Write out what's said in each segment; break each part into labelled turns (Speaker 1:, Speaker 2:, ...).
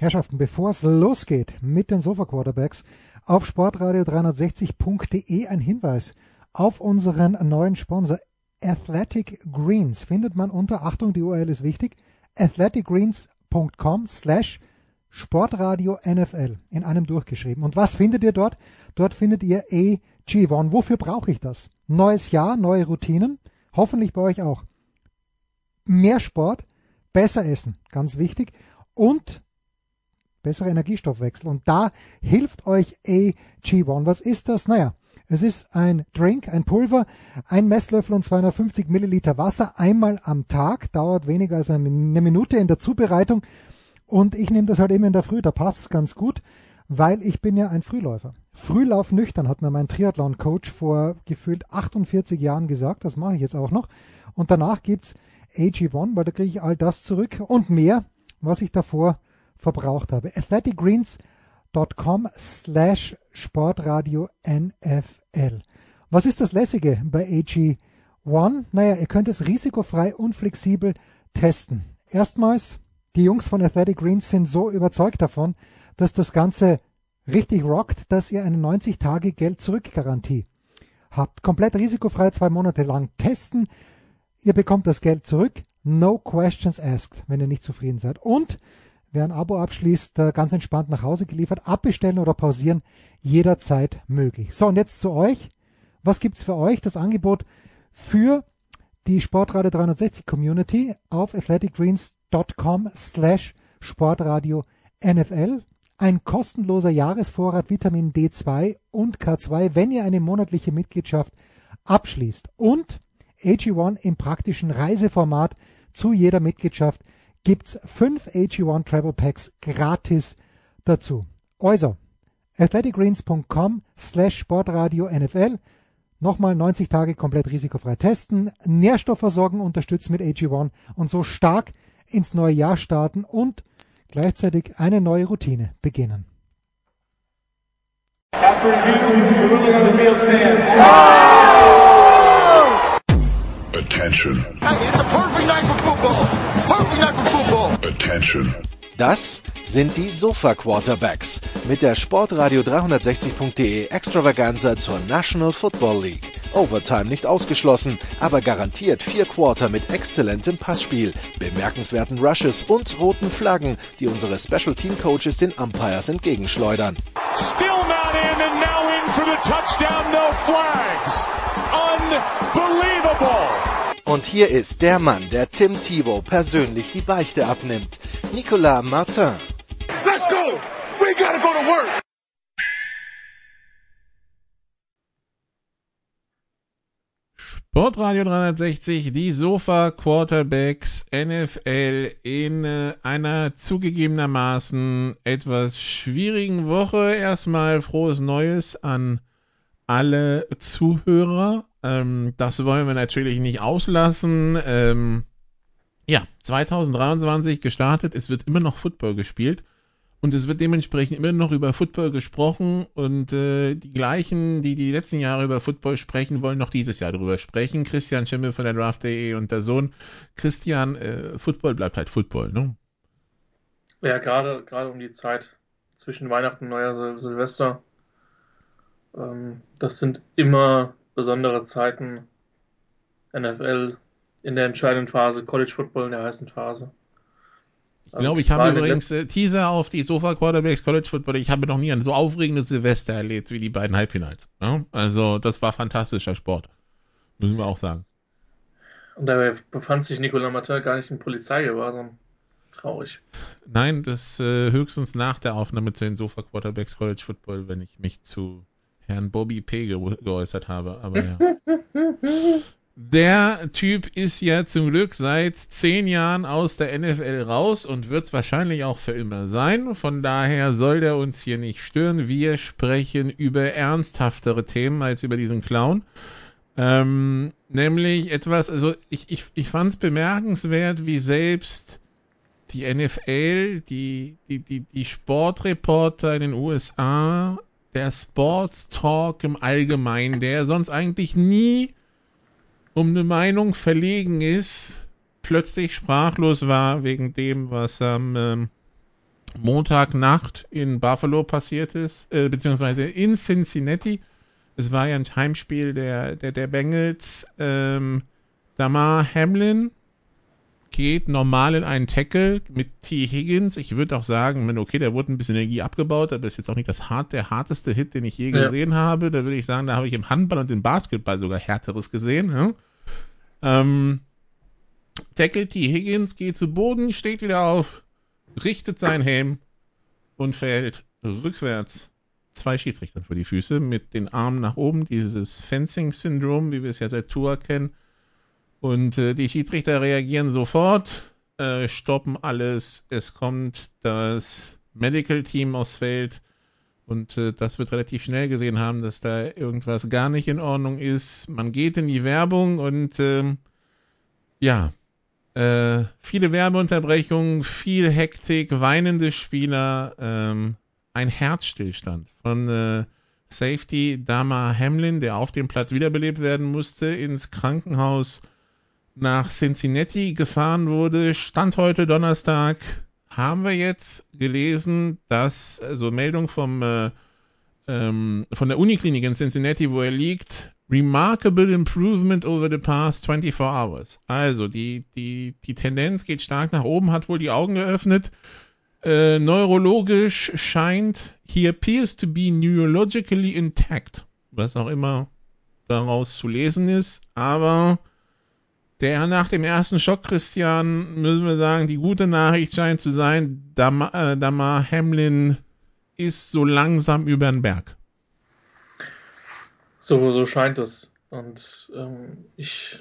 Speaker 1: Herrschaften, bevor es losgeht mit den Sofa Quarterbacks, auf sportradio360.de ein Hinweis auf unseren neuen Sponsor Athletic Greens. Findet man unter, Achtung, die URL ist wichtig, athleticgreens.com slash Sportradio NFL in einem durchgeschrieben. Und was findet ihr dort? Dort findet ihr AG1. Wofür brauche ich das? Neues Jahr, neue Routinen. Hoffentlich bei euch auch. Mehr Sport, besser essen, ganz wichtig. Und bessere Energiestoffwechsel. Und da hilft euch AG1. Was ist das? Naja, es ist ein Drink, ein Pulver, ein Messlöffel und 250 Milliliter Wasser einmal am Tag, dauert weniger als eine Minute in der Zubereitung. Und ich nehme das halt eben in der Früh, da passt es ganz gut, weil ich bin ja ein Frühläufer. Frühlauf nüchtern hat mir mein Triathlon-Coach vor gefühlt 48 Jahren gesagt, das mache ich jetzt auch noch. Und danach gibt's AG1, weil da kriege ich all das zurück und mehr, was ich davor verbraucht habe. athleticgreens.com slash Sportradio NFL. Was ist das Lässige bei AG1? Naja, ihr könnt es risikofrei und flexibel testen. Erstmals, die Jungs von Athletic Greens sind so überzeugt davon, dass das Ganze richtig rockt, dass ihr eine 90 Tage Geld zurück Garantie habt. Komplett risikofrei zwei Monate lang testen. Ihr bekommt das Geld zurück. No questions asked, wenn ihr nicht zufrieden seid. Und Wer ein Abo abschließt, ganz entspannt nach Hause geliefert, abbestellen oder pausieren, jederzeit möglich. So, und jetzt zu euch. Was gibt's für euch? Das Angebot für die Sportradio 360 Community auf athleticgreens.com slash Sportradio NFL. Ein kostenloser Jahresvorrat Vitamin D2 und K2, wenn ihr eine monatliche Mitgliedschaft abschließt. Und AG1 im praktischen Reiseformat zu jeder Mitgliedschaft gibt's fünf AG1 Travel Packs gratis dazu. Also, athleticgreens.com slash Sportradio NFL. Nochmal 90 Tage komplett risikofrei testen, Nährstoffversorgung unterstützen mit AG1 und so stark ins neue Jahr starten und gleichzeitig eine neue Routine beginnen.
Speaker 2: Attention. Hey, it's a perfect night for football. Attention.
Speaker 3: Das sind die Sofa Quarterbacks mit der Sportradio 360.de Extravaganza zur National Football League. Overtime nicht ausgeschlossen, aber garantiert vier Quarter mit exzellentem Passspiel, bemerkenswerten Rushes und roten Flaggen, die unsere Special Team Coaches den Umpires entgegenschleudern. Still not in and now in for the touchdown, no flags. Unbelievable. Und hier ist der Mann, der Tim Thibault persönlich die Beichte abnimmt. Nicolas Martin. Let's go! We gotta go to work!
Speaker 4: Sportradio 360, die Sofa Quarterbacks NFL in äh, einer zugegebenermaßen etwas schwierigen Woche. Erstmal frohes Neues an alle Zuhörer. Ähm, das wollen wir natürlich nicht auslassen. Ähm, ja, 2023 gestartet. Es wird immer noch Football gespielt. Und es wird dementsprechend immer noch über Football gesprochen. Und äh, die gleichen, die die letzten Jahre über Football sprechen, wollen noch dieses Jahr darüber sprechen. Christian Schimmel von der Draft.de und der Sohn. Christian, äh, Football bleibt halt Football, ne?
Speaker 5: Ja, gerade, gerade um die Zeit zwischen Weihnachten und Neujahr Sil Silvester. Ähm, das sind immer besondere Zeiten. NFL in der entscheidenden Phase, College Football in der heißen Phase.
Speaker 4: Ich glaube, also, ich habe übrigens äh, Teaser auf die Sofa Quarterbacks College Football. Ich habe noch nie ein so aufregendes Silvester erlebt wie die beiden Halbfinals. Ja? Also, das war fantastischer Sport. Müssen wir auch sagen.
Speaker 5: Und dabei befand sich Nicolas Matter gar nicht in Polizeigewahrsam. Traurig.
Speaker 4: Nein, das äh, höchstens nach der Aufnahme zu den Sofa Quarterbacks College Football, wenn ich mich zu Herrn Bobby P. ge geäußert habe. Aber ja. Der Typ ist ja zum Glück seit zehn Jahren aus der NFL raus und wird es wahrscheinlich auch für immer sein. Von daher soll der uns hier nicht stören. Wir sprechen über ernsthaftere Themen als über diesen Clown. Ähm, nämlich etwas, also ich, ich, ich fand es bemerkenswert, wie selbst die NFL, die, die, die, die Sportreporter in den USA der Sports Talk im Allgemeinen, der sonst eigentlich nie um eine Meinung verlegen ist, plötzlich sprachlos war wegen dem, was am ähm, Montagnacht in Buffalo passiert ist, äh, beziehungsweise in Cincinnati. Es war ja ein Heimspiel der, der, der Bengals. Ähm, Damar Hamlin geht normal in einen Tackle mit T. Higgins. Ich würde auch sagen, okay, der wurde ein bisschen Energie abgebaut, aber ist jetzt auch nicht das hart, der harteste Hit, den ich je ja. gesehen habe. Da würde ich sagen, da habe ich im Handball und im Basketball sogar härteres gesehen. Ja? Ähm, Tackle T. Higgins geht zu Boden, steht wieder auf, richtet sein Helm und fällt rückwärts zwei Schiedsrichtern vor die Füße mit den Armen nach oben, dieses Fencing-Syndrom, wie wir es ja seit Tour kennen. Und äh, die Schiedsrichter reagieren sofort, äh, stoppen alles. Es kommt das Medical Team aufs Feld. Und äh, das wird relativ schnell gesehen haben, dass da irgendwas gar nicht in Ordnung ist. Man geht in die Werbung und ähm, ja, äh, viele Werbeunterbrechungen, viel Hektik, weinende Spieler, ähm, ein Herzstillstand von äh, Safety Dama Hamlin, der auf dem Platz wiederbelebt werden musste, ins Krankenhaus nach Cincinnati gefahren wurde. Stand heute Donnerstag. Haben wir jetzt gelesen, dass, also Meldung vom, äh, ähm, von der Uniklinik in Cincinnati, wo er liegt, Remarkable improvement over the past 24 hours. Also die, die, die Tendenz geht stark nach oben, hat wohl die Augen geöffnet. Äh, neurologisch scheint, he appears to be neurologically intact. Was auch immer daraus zu lesen ist. Aber der nach dem ersten Schock, Christian, müssen wir sagen, die gute Nachricht scheint zu sein, Damar, äh, Hamlin ist so langsam über den Berg.
Speaker 5: So, so scheint es. Und ähm, ich,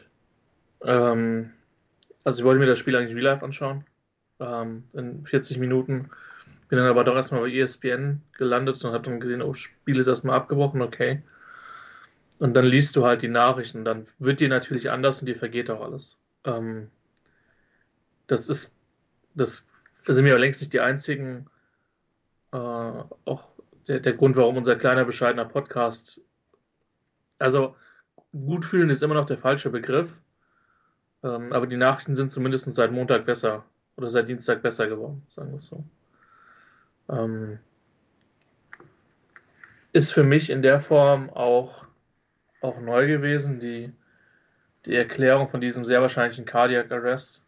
Speaker 5: ähm, also ich wollte mir das Spiel eigentlich real life anschauen, ähm, in 40 Minuten. Bin dann aber doch erstmal bei ESPN gelandet und habe dann gesehen, oh, das Spiel ist erstmal abgebrochen, okay. Und dann liest du halt die Nachrichten, dann wird dir natürlich anders und dir vergeht auch alles. Ähm, das ist, das sind ja längst nicht die einzigen, äh, auch der, der Grund, warum unser kleiner, bescheidener Podcast, also gut fühlen ist immer noch der falsche Begriff, ähm, aber die Nachrichten sind zumindest seit Montag besser oder seit Dienstag besser geworden, sagen wir es so. Ähm, ist für mich in der Form auch auch neu gewesen, die, die Erklärung von diesem sehr wahrscheinlichen Cardiac Arrest,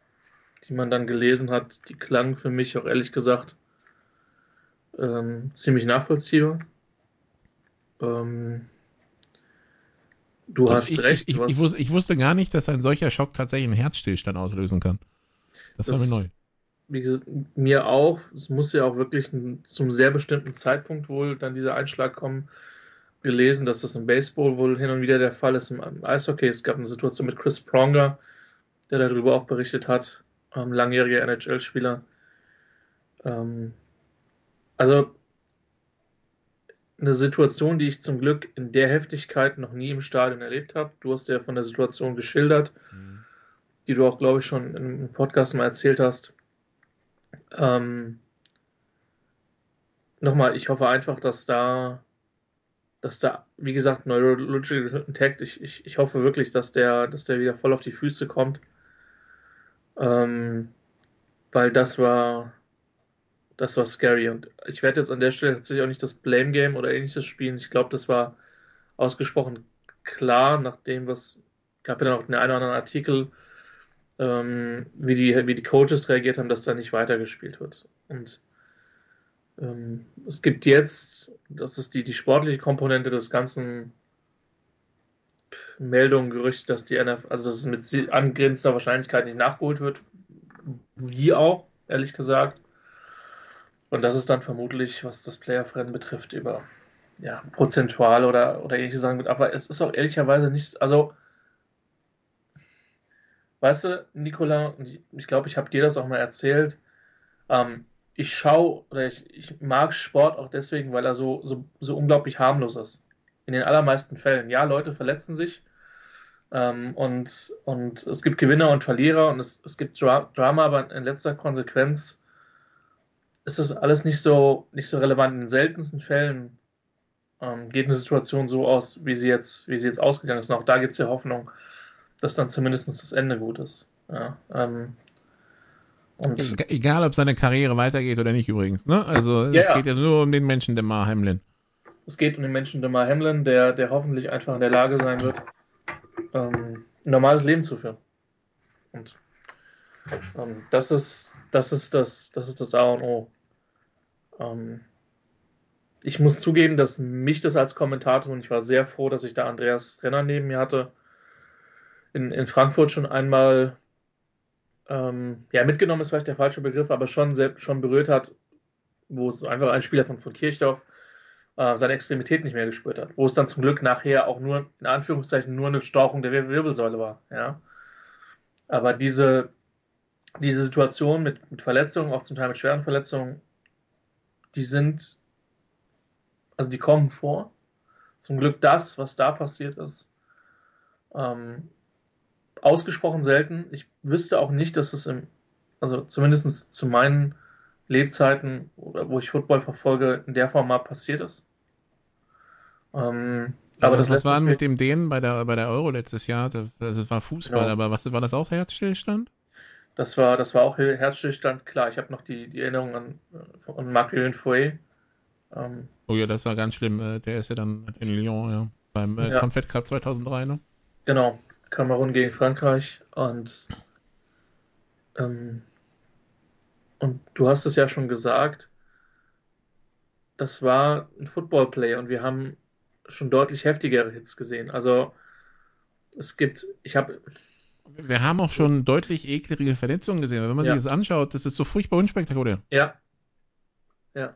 Speaker 5: die man dann gelesen hat, die klang für mich auch ehrlich gesagt ähm, ziemlich nachvollziehbar. Ähm, du das hast
Speaker 4: ich,
Speaker 5: recht.
Speaker 4: Ich, ich, wusste, ich, wusste, gar nicht, dass ein solcher Schock tatsächlich einen Herzstillstand auslösen kann. Das, das war mir neu.
Speaker 5: Wie gesagt, mir auch. Es muss ja auch wirklich zum sehr bestimmten Zeitpunkt wohl dann dieser Einschlag kommen gelesen, dass das im Baseball wohl hin und wieder der Fall ist. Im Eishockey, es gab eine Situation mit Chris Pronger, der darüber auch berichtet hat, ähm, langjähriger NHL-Spieler. Ähm, also eine Situation, die ich zum Glück in der Heftigkeit noch nie im Stadion erlebt habe. Du hast ja von der Situation geschildert, mhm. die du auch, glaube ich, schon im Podcast mal erzählt hast. Ähm, Nochmal, ich hoffe einfach, dass da dass da, wie gesagt, Neurological Intact, ich, ich, ich hoffe wirklich, dass der, dass der wieder voll auf die Füße kommt. Ähm, weil das war, das war scary. Und ich werde jetzt an der Stelle tatsächlich auch nicht das Blame Game oder ähnliches spielen. Ich glaube, das war ausgesprochen klar, nach dem, was, gab ja dann auch den einen oder anderen Artikel, ähm, wie, die, wie die Coaches reagiert haben, dass da nicht weitergespielt wird. Und ähm, es gibt jetzt, das ist die, die sportliche Komponente des ganzen Meldungen, Gerücht, dass die NFL, also dass es mit angrenzender Wahrscheinlichkeit nicht nachgeholt wird. Wie auch, ehrlich gesagt. Und das ist dann vermutlich, was das Player-Rennen betrifft, über ja, prozentual oder, oder ähnliche Sachen. Aber es ist auch ehrlicherweise nicht, also, weißt du, Nicola, ich glaube, ich habe dir das auch mal erzählt, ähm, ich schaue oder ich, ich, mag Sport auch deswegen, weil er so, so, so unglaublich harmlos ist. In den allermeisten Fällen. Ja, Leute verletzen sich ähm, und, und es gibt Gewinner und Verlierer und es, es gibt Dra Drama, aber in letzter Konsequenz ist das alles nicht so, nicht so relevant. In den seltensten Fällen ähm, geht eine Situation so aus, wie sie jetzt, wie sie jetzt ausgegangen ist. Und auch da gibt es ja Hoffnung, dass dann zumindest das Ende gut ist. Ja, ähm,
Speaker 4: Und Egal, ob seine Karriere weitergeht oder nicht übrigens. Ne? Also
Speaker 5: Ja,
Speaker 4: es
Speaker 5: ja.
Speaker 4: geht jetzt nur um den Menschen Demar Hamlin.
Speaker 5: Es geht um den Menschen Demar Hamlin, der, der hoffentlich einfach in der Lage sein wird, ähm, ein normales Leben zu führen. Und ähm, das ist das ist das das ist das A und O. Ähm, ich muss zugeben, dass mich das als Kommentator und ich war sehr froh, dass ich da Andreas Renner neben mir hatte, in, in Frankfurt schon einmal ähm, ja mitgenommen ist vielleicht der falsche Begriff, aber schon schon berührt hat, wo es einfach ein Spieler von, von Kirchdorf äh, seine Extremität nicht mehr gespürt hat, wo es dann zum Glück nachher auch nur in Anführungszeichen nur eine Stauchung der Wir- Wirbelsäule war, ja. Aber diese diese Situation mit, mit Verletzungen, auch zum Teil mit schweren Verletzungen, die sind, also die kommen vor. Zum Glück das, was da passiert ist, ähm, ausgesprochen selten. Ich wüsste auch nicht, dass es im, also zumindest zu meinen Lebzeiten oder wo ich Football verfolge, in der Form mal passiert ist. Ähm, aber das
Speaker 4: was war mit dem Dänen bei der, bei der Euro letztes Jahr? Das, das war Fußball,
Speaker 5: Genau.
Speaker 4: aber was war das auch Herzstillstand?
Speaker 5: Das war, das war auch Herzstillstand, klar. Ich habe noch die, die Erinnerung an, an Marc-Julian Fouet. Ähm,
Speaker 4: Oh ja, das war ganz schlimm. Äh, Der ist ja dann in Lyon, ja. Beim äh,
Speaker 5: Ja.
Speaker 4: Confed Cup 2003, ne?
Speaker 5: genau, Kamerun gegen Frankreich. Und, ähm, und du hast es ja schon gesagt, das war ein Footballplay und wir haben schon deutlich heftigere Hits gesehen. Also es gibt, ich habe,
Speaker 4: Wir haben auch schon deutlich eklige Verletzungen gesehen. Wenn man
Speaker 5: Ja.
Speaker 4: sich das anschaut, das ist so furchtbar unspektakulär.
Speaker 5: ja, ja,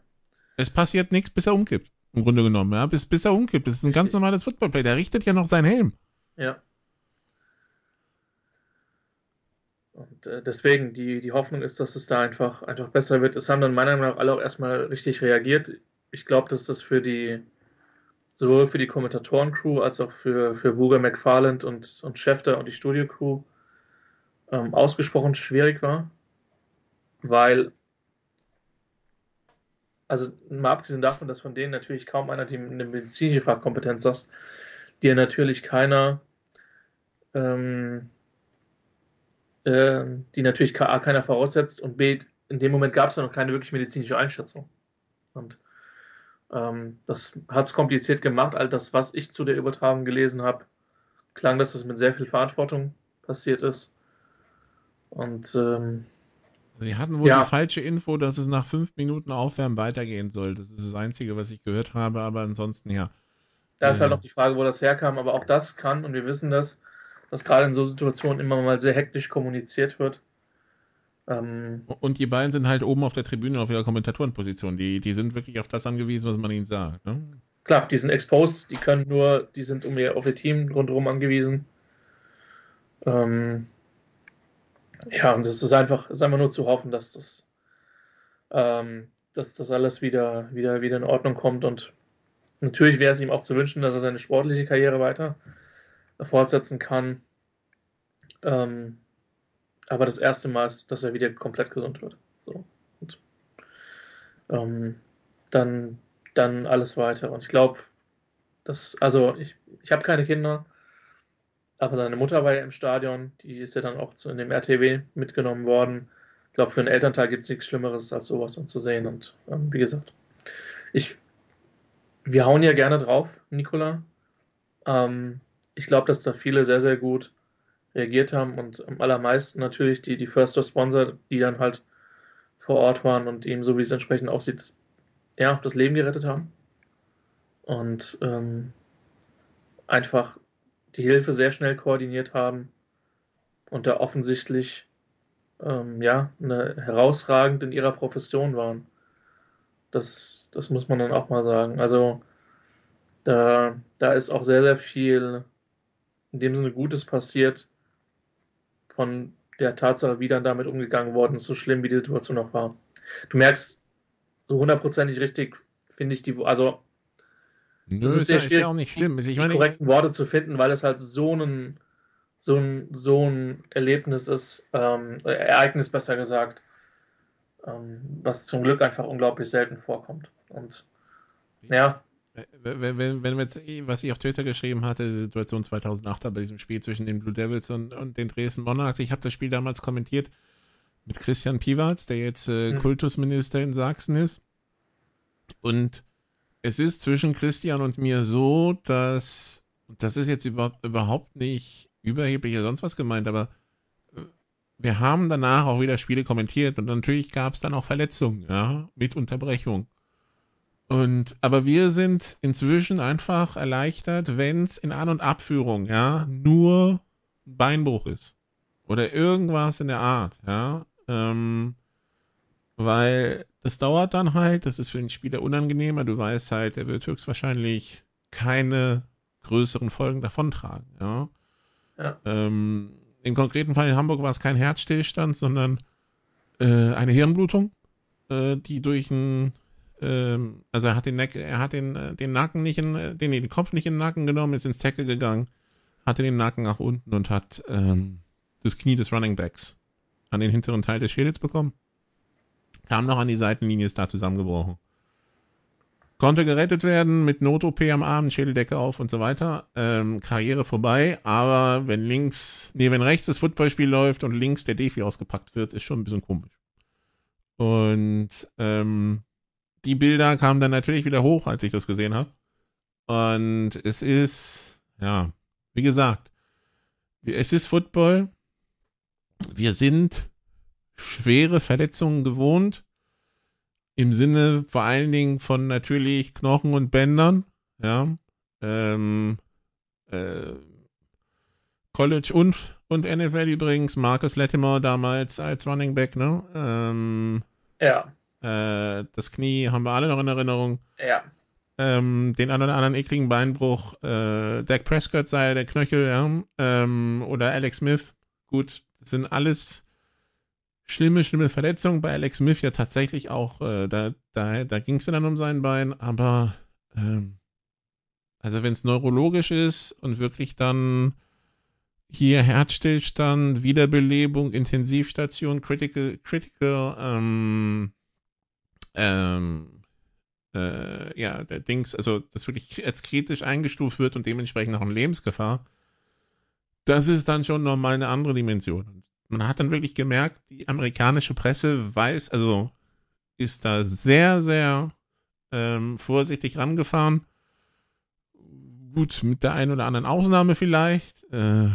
Speaker 4: Es passiert nichts, bis er umkippt. Im Grunde genommen, ja. Bis, bis er umkippt. Das ist ein ganz normales Footballplay. Der richtet ja noch seinen Helm.
Speaker 5: Ja. Und äh, deswegen, die, die Hoffnung ist, dass es da einfach, einfach besser wird. Es haben dann meiner Meinung nach alle auch erstmal richtig reagiert. Ich glaube, dass das für die, sowohl für die Kommentatoren-Crew als auch für, für Booger McFarland und, und Schäfter und die Studio-Crew ähm, ausgesprochen schwierig war. Weil, also mal abgesehen davon, dass von denen natürlich kaum einer die eine medizinische Fachkompetenz hast, dir natürlich keiner, ähm, ähm, die natürlich A, keiner voraussetzt und B, in dem Moment gab es ja noch keine wirklich medizinische Einschätzung. Und ähm, das hat es kompliziert gemacht. All das, was ich zu der Übertragung gelesen habe, klang, dass das mit sehr viel Verantwortung passiert ist. Und ähm,
Speaker 4: Sie hatten wohl
Speaker 5: Ja.
Speaker 4: die falsche Info, dass es nach fünf Minuten Aufwärmen weitergehen soll. Das ist das Einzige, was ich gehört habe, aber ansonsten ja.
Speaker 5: Da ist halt
Speaker 4: Ja.
Speaker 5: noch die Frage, wo das herkam, aber auch das kann, und wir wissen das, dass gerade in so Situationen immer mal sehr hektisch kommuniziert wird. Ähm,
Speaker 4: Und die beiden sind halt oben auf der Tribüne auf ihrer Kommentatorenposition. Die, die sind wirklich auf das angewiesen, was man ihnen sagt. Ne?
Speaker 5: klar, die sind exposed, die können nur, die sind um ihr, auf ihr Team rundherum angewiesen. Ähm, ja, und es ist einfach, ist einfach nur zu hoffen, dass das, ähm, dass das alles wieder, wieder, wieder in Ordnung kommt. Und natürlich wäre es ihm auch zu wünschen, dass er seine sportliche Karriere weiter fortsetzen kann. Ähm, aber das erste Mal ist, dass er wieder komplett gesund wird. So. Und, ähm, dann, dann alles weiter. Und ich glaube, dass, also ich, ich habe keine Kinder, aber seine Mutter war ja im Stadion, die ist ja dann auch zu, in dem RTW mitgenommen worden. Ich glaube, für einen Elternteil gibt es nichts Schlimmeres, als sowas dann zu sehen. Und ähm, wie gesagt, ich, wir hauen ja gerne drauf, Nicola. Ähm, ich glaube, dass da viele sehr, sehr gut reagiert haben und am allermeisten natürlich die, die First Responder, die dann halt vor Ort waren und ihm, so wie es entsprechend aussieht, ja, das Leben gerettet haben. Und ähm, einfach die Hilfe sehr schnell koordiniert haben und da offensichtlich ähm, ja, eine, herausragend in ihrer Profession waren. Das, das muss man dann auch mal sagen. Also da, da ist auch sehr, sehr viel in dem Sinne Gutes passiert von der Tatsache, wie dann damit umgegangen worden ist, so schlimm wie die Situation auch war. Du merkst so hundertprozentig richtig, finde ich die, also
Speaker 4: Nö,
Speaker 5: Das ist sehr
Speaker 4: ja, ist ja auch nicht
Speaker 5: die-
Speaker 4: schlimm. Ich
Speaker 5: die
Speaker 4: meine,
Speaker 5: korrekten Worte zu finden, weil es halt so ein, so ein, so ein Erlebnis ist, ähm, äh, Ereignis besser gesagt, ähm, was zum Glück einfach unglaublich selten vorkommt. Und ja,
Speaker 4: wenn, wenn, wenn wir jetzt, eh, was ich auf Twitter geschrieben hatte, die Situation 2008 bei diesem Spiel zwischen den Blue Devils und, und den Dresden Monarchs, ich habe das Spiel damals kommentiert, mit Christian Piwatz, der jetzt äh,
Speaker 5: Mhm.
Speaker 4: Kultusminister in Sachsen ist. Und es ist zwischen Christian und mir so, dass, und das ist jetzt über, überhaupt nicht überheblich oder sonst was gemeint, aber äh, wir haben danach auch wieder Spiele kommentiert und natürlich gab es dann auch Verletzungen, ja, mit Unterbrechung. Und, aber wir sind inzwischen einfach erleichtert, wenn es in An- und Abführung, ja, nur Beinbruch ist. Oder irgendwas in der Art, ja. Ähm, weil das dauert dann halt, das ist für den Spieler unangenehmer. Du weißt halt, er wird höchstwahrscheinlich keine größeren Folgen davontragen, ja.
Speaker 5: Ja.
Speaker 4: Ähm, Im konkreten Fall in Hamburg war es kein Herzstillstand, sondern äh, eine Hirnblutung, äh, die durch ein ähm, also er hat den, Neck, er hat den, äh, den Nacken nicht in, äh, den, den Kopf nicht in den Nacken genommen, ist ins Tackle gegangen, hatte den Nacken nach unten und hat ähm, das Knie des Running Backs an den hinteren Teil des Schädels bekommen. Kam noch an die Seitenlinie, ist da zusammengebrochen. Konnte gerettet werden mit Not-OP am Arm, Schädeldecke auf und so weiter. Ähm, Karriere vorbei, aber wenn links, nee, wenn rechts das Footballspiel läuft und links der Defi ausgepackt wird, ist schon ein bisschen komisch. Und ähm, die Bilder kamen dann natürlich wieder hoch, als ich das gesehen habe. Und es ist, ja, wie gesagt, es ist Football. Wir sind schwere Verletzungen gewohnt. Im Sinne vor allen Dingen von natürlich Knochen und Bändern. Ja. Ähm, äh, College und, und NFL übrigens. Marcus Latimer damals als Running Back, ne? Ähm,
Speaker 5: Ja,
Speaker 4: äh, das Knie haben wir alle noch in Erinnerung.
Speaker 5: ja.
Speaker 4: Ähm, den anderen anderen ekligen Beinbruch, äh, Dak Prescott sei der Knöchel, ja, ähm, oder Alex Smith. Gut, das sind alles schlimme, schlimme Verletzungen. Bei Alex Smith ja tatsächlich auch, äh, da, da, da ging es ja dann um sein Bein, aber ähm, also wenn es neurologisch ist und wirklich dann hier Herzstillstand, Wiederbelebung, Intensivstation, Critical, Critical, ähm, ähm, äh, ja, der Dings, also das wirklich als kritisch eingestuft wird und dementsprechend auch eine Lebensgefahr, das ist dann schon nochmal eine andere Dimension. Man hat dann wirklich gemerkt, die amerikanische Presse weiß, also ist da sehr, sehr ähm, vorsichtig rangefahren. Gut, mit der einen oder anderen Ausnahme vielleicht. Äh,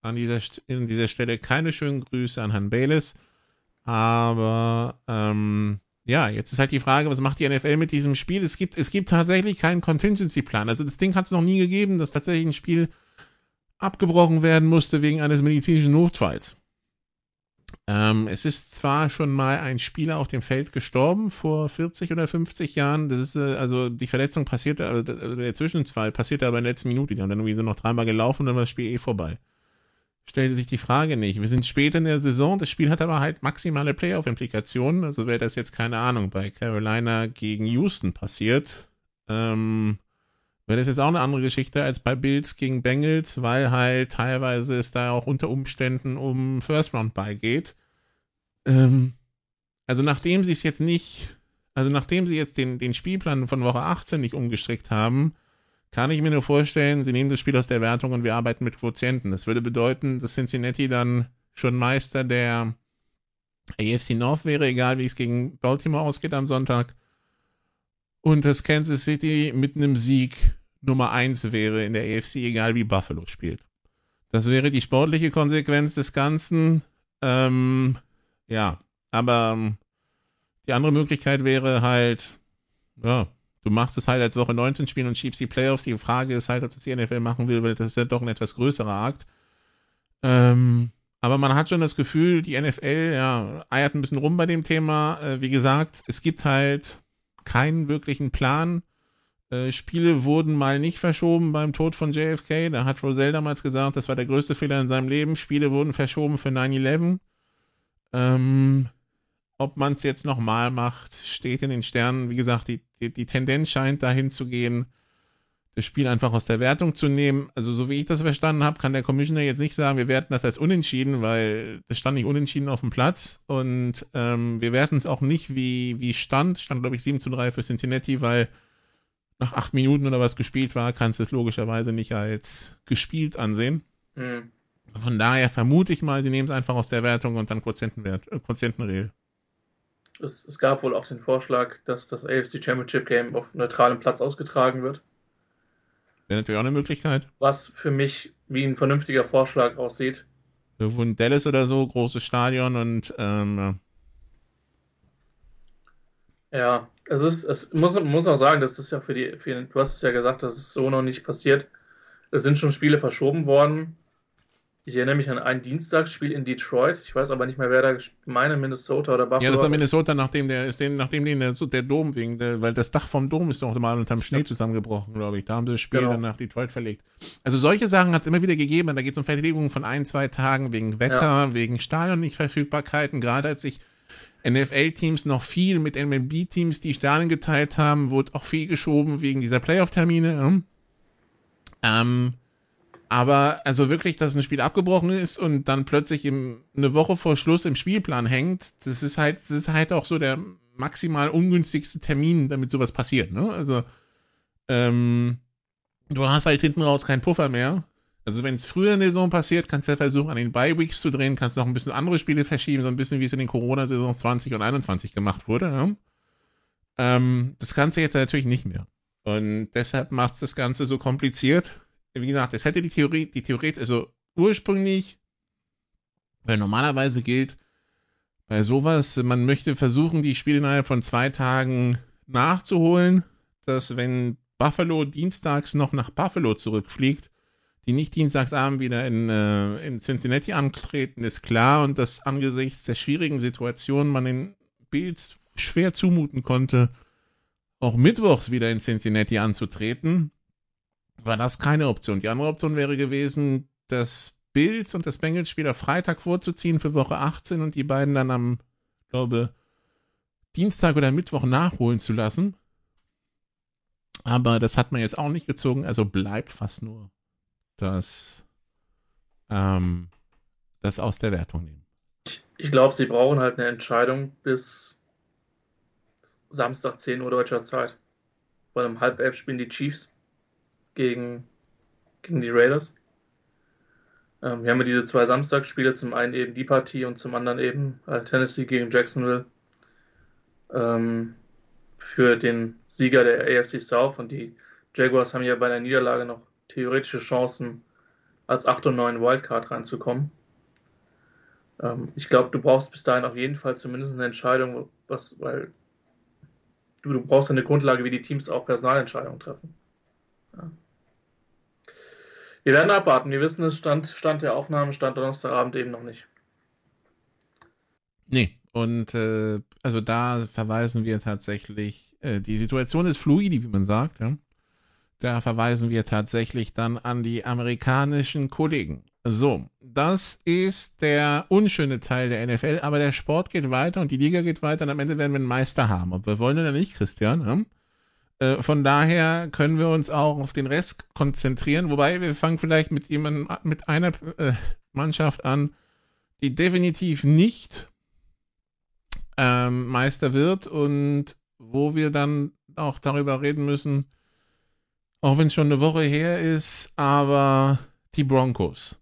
Speaker 4: an dieser, in dieser Stelle keine schönen Grüße an Herrn Bayless. Aber ähm, ja, jetzt ist halt die Frage, was macht die NFL mit diesem Spiel? Es gibt, es gibt tatsächlich keinen Contingency-Plan. Also das Ding hat es noch nie gegeben, dass tatsächlich ein Spiel abgebrochen werden musste wegen eines medizinischen Notfalls. Ähm, es ist zwar schon mal ein Spieler auf dem Feld gestorben vor 40 oder 50 Jahren. Das ist äh, also die Verletzung passierte, also der Zwischenfall passierte aber in der letzten Minute. Die haben dann irgendwie so noch dreimal gelaufen und dann war das Spiel eh vorbei. Stellte sich die Frage nicht. Wir sind spät in der Saison. Das Spiel hat aber halt maximale Playoff-Implikationen. Also wäre das jetzt keine Ahnung bei Carolina gegen Houston passiert, ähm, wäre das jetzt auch eine andere Geschichte als bei Bills gegen Bengals, weil halt teilweise es da auch unter Umständen um First Round beigeht. Ähm, also nachdem sie es jetzt nicht, also nachdem sie jetzt den, den Spielplan von Woche 18 nicht umgestrickt haben, kann ich mir nur vorstellen, sie nehmen das Spiel aus der Wertung und wir arbeiten mit Quotienten. Das würde bedeuten, dass Cincinnati dann schon Meister der AFC North wäre, egal wie es gegen Baltimore ausgeht am Sonntag. Und dass Kansas City mit einem Sieg Nummer 1 wäre in der AFC, egal wie Buffalo spielt. Das wäre die sportliche Konsequenz des Ganzen. Ähm, ja, aber ähm, die andere Möglichkeit wäre halt, ja, du machst es halt als Woche 19 spielen und schiebst die Playoffs. Die Frage ist halt, ob das die NFL machen will, weil das ist ja doch ein etwas größerer Akt. Ähm, aber man hat schon das Gefühl, die NFL ja, eiert ein bisschen rum bei dem Thema. Äh, wie gesagt, es gibt halt keinen wirklichen Plan. Äh, Spiele wurden mal nicht verschoben beim Tod von JFK. Da hat Rosell damals gesagt, das war der größte Fehler in seinem Leben. Spiele wurden verschoben für 9-11. Ähm, ob man es jetzt nochmal macht, steht in den Sternen. Wie gesagt, die, die, die Tendenz scheint dahin zu gehen, das Spiel einfach aus der Wertung zu nehmen. Also so wie ich das verstanden habe, kann der Commissioner jetzt nicht sagen, wir werten das als unentschieden, weil das stand nicht unentschieden auf dem Platz. Und ähm, wir werten es auch nicht wie, wie stand. Stand, glaube ich, 7 zu 3 für Cincinnati, weil nach acht Minuten oder was gespielt war, kannst du es logischerweise nicht als gespielt ansehen.
Speaker 5: Hm.
Speaker 4: Von daher vermute ich mal, sie nehmen es einfach aus der Wertung und dann Quotientenwert, äh, Quotientenregel.
Speaker 5: Es, es gab wohl auch den Vorschlag, dass das AFC Championship Game auf neutralem Platz ausgetragen wird.
Speaker 4: Wäre natürlich auch eine Möglichkeit.
Speaker 5: Was für mich wie ein vernünftiger Vorschlag aussieht.
Speaker 4: Irgendwo in Dallas oder so, großes Stadion und ähm,
Speaker 5: ja, es ist, es muss, muss auch sagen, das ist ja für die, für, du hast es ja gesagt, das ist so noch nicht passiert. Es sind schon Spiele verschoben worden. Ich erinnere mich an ein Dienstagsspiel in Detroit. Ich weiß aber nicht mehr, wer da meine Minnesota oder
Speaker 4: Buffalo. Ja, das war Minnesota, nachdem der ist den, nachdem den der, der Dom wegen, der, weil das Dach vom Dom ist doch mal unterm Schnee zusammengebrochen, glaube ich. Da haben sie das Spiel genau. dann nach Detroit verlegt. Also solche Sachen hat es immer wieder gegeben. Da geht es um Verteidigungen von ein, zwei Tagen wegen Wetter, ja. wegen Stadionnichtverfügbarkeiten. Gerade als sich NFL-Teams noch viel mit MLB-Teams die Stadien geteilt haben, wurde auch viel geschoben wegen dieser Playoff-Termine. Ja. Ähm, aber also wirklich, dass ein Spiel abgebrochen ist und dann plötzlich im, eine Woche vor Schluss im Spielplan hängt, das ist halt, das ist halt auch so der maximal ungünstigste Termin, damit sowas passiert. Ne? Also ähm, du hast halt hinten raus keinen Puffer mehr. Also wenn es früher in der Saison passiert, kannst du ja versuchen, an den Bye-Weeks zu drehen, kannst noch ein bisschen andere Spiele verschieben, so ein bisschen wie es in den Corona-Saisons 20 und 21 gemacht wurde. Ja? Ähm, das kannst du jetzt natürlich nicht mehr. Und deshalb macht es das Ganze so kompliziert wie gesagt, es hätte die Theorie, die Theorie, also ursprünglich, weil normalerweise gilt bei sowas, man möchte versuchen, die Spiele innerhalb von zwei Tagen nachzuholen, dass wenn Buffalo dienstags noch nach Buffalo zurückfliegt, die nicht dienstagsabend wieder in, äh, in Cincinnati antreten, ist klar. Und dass angesichts der schwierigen Situation man den Bills schwer zumuten konnte, auch mittwochs wieder in Cincinnati anzutreten war das keine Option. Die andere Option wäre gewesen, das Bills und das Bengals Spiel auf Freitag vorzuziehen für Woche 18 und die beiden dann am, glaube, Dienstag oder Mittwoch nachholen zu lassen. Aber das hat man jetzt auch nicht gezogen, also bleibt fast nur das, ähm, das aus der Wertung nehmen.
Speaker 5: Ich glaube, sie brauchen halt eine Entscheidung bis Samstag 10 Uhr deutscher Zeit. Bei einem halb elf spielen die Chiefs gegen, gegen die Raiders. Ähm, wir haben ja diese zwei Samstagsspiele, zum einen eben die Partie und zum anderen eben äh, Tennessee gegen Jacksonville ähm, für den Sieger der AFC South und die Jaguars haben ja bei der Niederlage noch theoretische Chancen, als 8 und 9 Wildcard reinzukommen. Ähm, ich glaube, du brauchst bis dahin auf jeden Fall zumindest eine Entscheidung, was, weil du, du brauchst eine Grundlage, wie die Teams auch Personalentscheidungen treffen. Ja. Wir werden abwarten. Wir wissen es, Stand, Stand der Aufnahme, Stand Donnerstagabend eben noch nicht.
Speaker 4: Nee, und äh, also da verweisen wir tatsächlich, äh, die Situation ist fluide, wie man sagt, ja. Da verweisen wir tatsächlich dann an die amerikanischen Kollegen. So, das ist der unschöne Teil der NFL, aber der Sport geht weiter und die Liga geht weiter und am Ende werden wir einen Meister haben. Und wir wollen ja nicht, Christian. Ja? Äh, von daher können wir uns auch auf den Rest konzentrieren. Wobei wir fangen vielleicht mit jemandem, mit einer äh, Mannschaft an, die definitiv nicht ähm, Meister wird und wo wir dann auch darüber reden müssen, auch wenn es schon eine Woche her ist, aber die Broncos.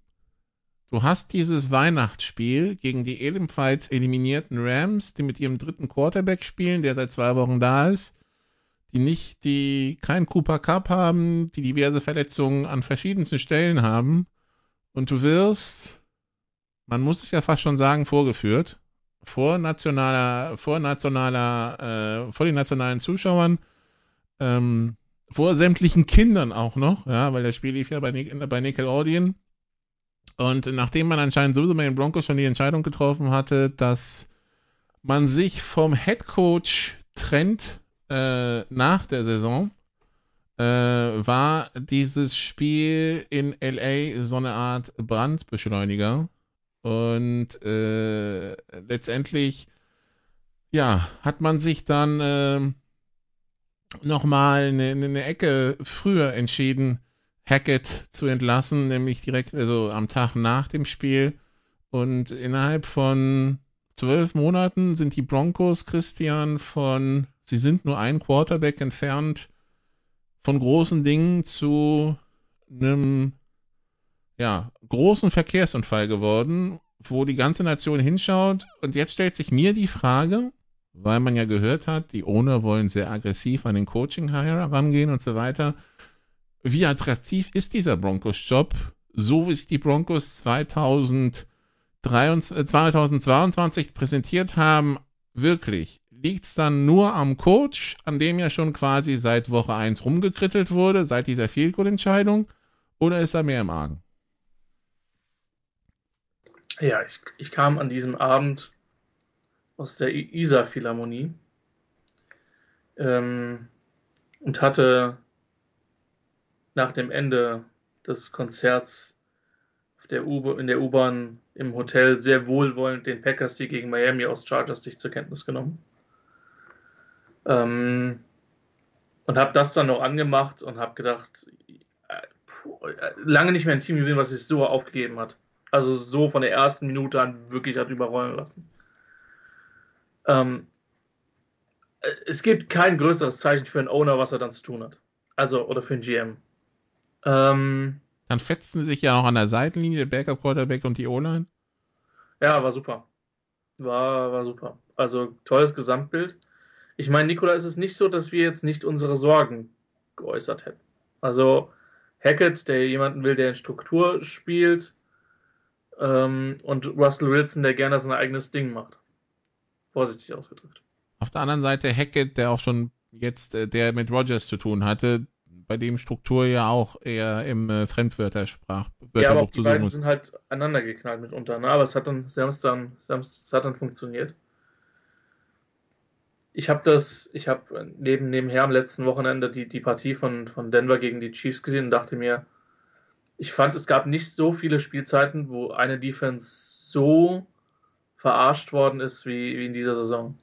Speaker 4: Du hast dieses Weihnachtsspiel gegen die ebenfalls eliminierten Rams, die mit ihrem dritten Quarterback spielen, der seit zwei Wochen da ist die nicht, die keinen Cooper Cup haben, die diverse Verletzungen an verschiedensten Stellen haben. Und du wirst, man muss es ja fast schon sagen, vorgeführt. Vor nationaler, vor nationaler, äh, vor den nationalen Zuschauern, ähm, vor sämtlichen Kindern auch noch, ja, weil das Spiel lief ja bei, bei Nickelodeon. Und nachdem man anscheinend sowieso bei den Broncos schon die Entscheidung getroffen hatte, dass man sich vom Head Coach trennt, äh, nach der Saison äh, war dieses Spiel in LA so eine Art Brandbeschleuniger. Und äh, letztendlich, ja, hat man sich dann äh, nochmal eine, eine Ecke früher entschieden, Hackett zu entlassen, nämlich direkt, also am Tag nach dem Spiel. Und innerhalb von zwölf Monaten sind die Broncos, Christian, von sie sind nur ein Quarterback entfernt von großen Dingen zu einem ja, großen Verkehrsunfall geworden, wo die ganze Nation hinschaut. Und jetzt stellt sich mir die Frage, weil man ja gehört hat, die Owner wollen sehr aggressiv an den Coaching herangehen und so weiter. Wie attraktiv ist dieser Broncos-Job, so wie sich die Broncos 2023, 2022 präsentiert haben, wirklich? Liegt es dann nur am Coach, an dem ja schon quasi seit Woche 1 rumgekrittelt wurde, seit dieser Field Goal-Entscheidung, oder ist da mehr im Argen?
Speaker 5: Ja, ich, ich kam an diesem Abend aus der Isar-Philharmonie ähm, und hatte nach dem Ende des Konzerts der in der U-Bahn im Hotel sehr wohlwollend den Packers, die gegen Miami aus Chargers sich zur Kenntnis genommen. Ähm, und habe das dann noch angemacht und habe gedacht, äh, äh, lange nicht mehr ein Team gesehen, was sich so aufgegeben hat. Also so von der ersten Minute an wirklich hat überrollen lassen. Ähm, äh, es gibt kein größeres Zeichen für einen Owner, was er dann zu tun hat. Also, oder für einen GM.
Speaker 4: Ähm, dann fetzen sie sich ja auch an der Seitenlinie, der Backup Quarterback und die O-Line.
Speaker 5: Ja, war super. War, war super. Also, tolles Gesamtbild. Ich meine, Nikola, ist es nicht so, dass wir jetzt nicht unsere Sorgen geäußert hätten. Also, Hackett, der jemanden will, der in Struktur spielt, ähm, und Russell Wilson, der gerne sein eigenes Ding macht. Vorsichtig ausgedrückt.
Speaker 4: Auf der anderen Seite Hackett, der auch schon jetzt, äh, der mit Rogers zu tun hatte, bei dem Struktur ja auch eher im äh, Fremdwörtersprach
Speaker 5: ja, aber die beiden sind halt aneinander geknallt mitunter, ne? aber es hat dann, sie haben es dann, sie es hat dann funktioniert. Ich habe das, ich habe neben, nebenher am letzten Wochenende die, die Partie von, von Denver gegen die Chiefs gesehen und dachte mir, ich fand, es gab nicht so viele Spielzeiten, wo eine Defense so verarscht worden ist wie, wie in dieser Saison.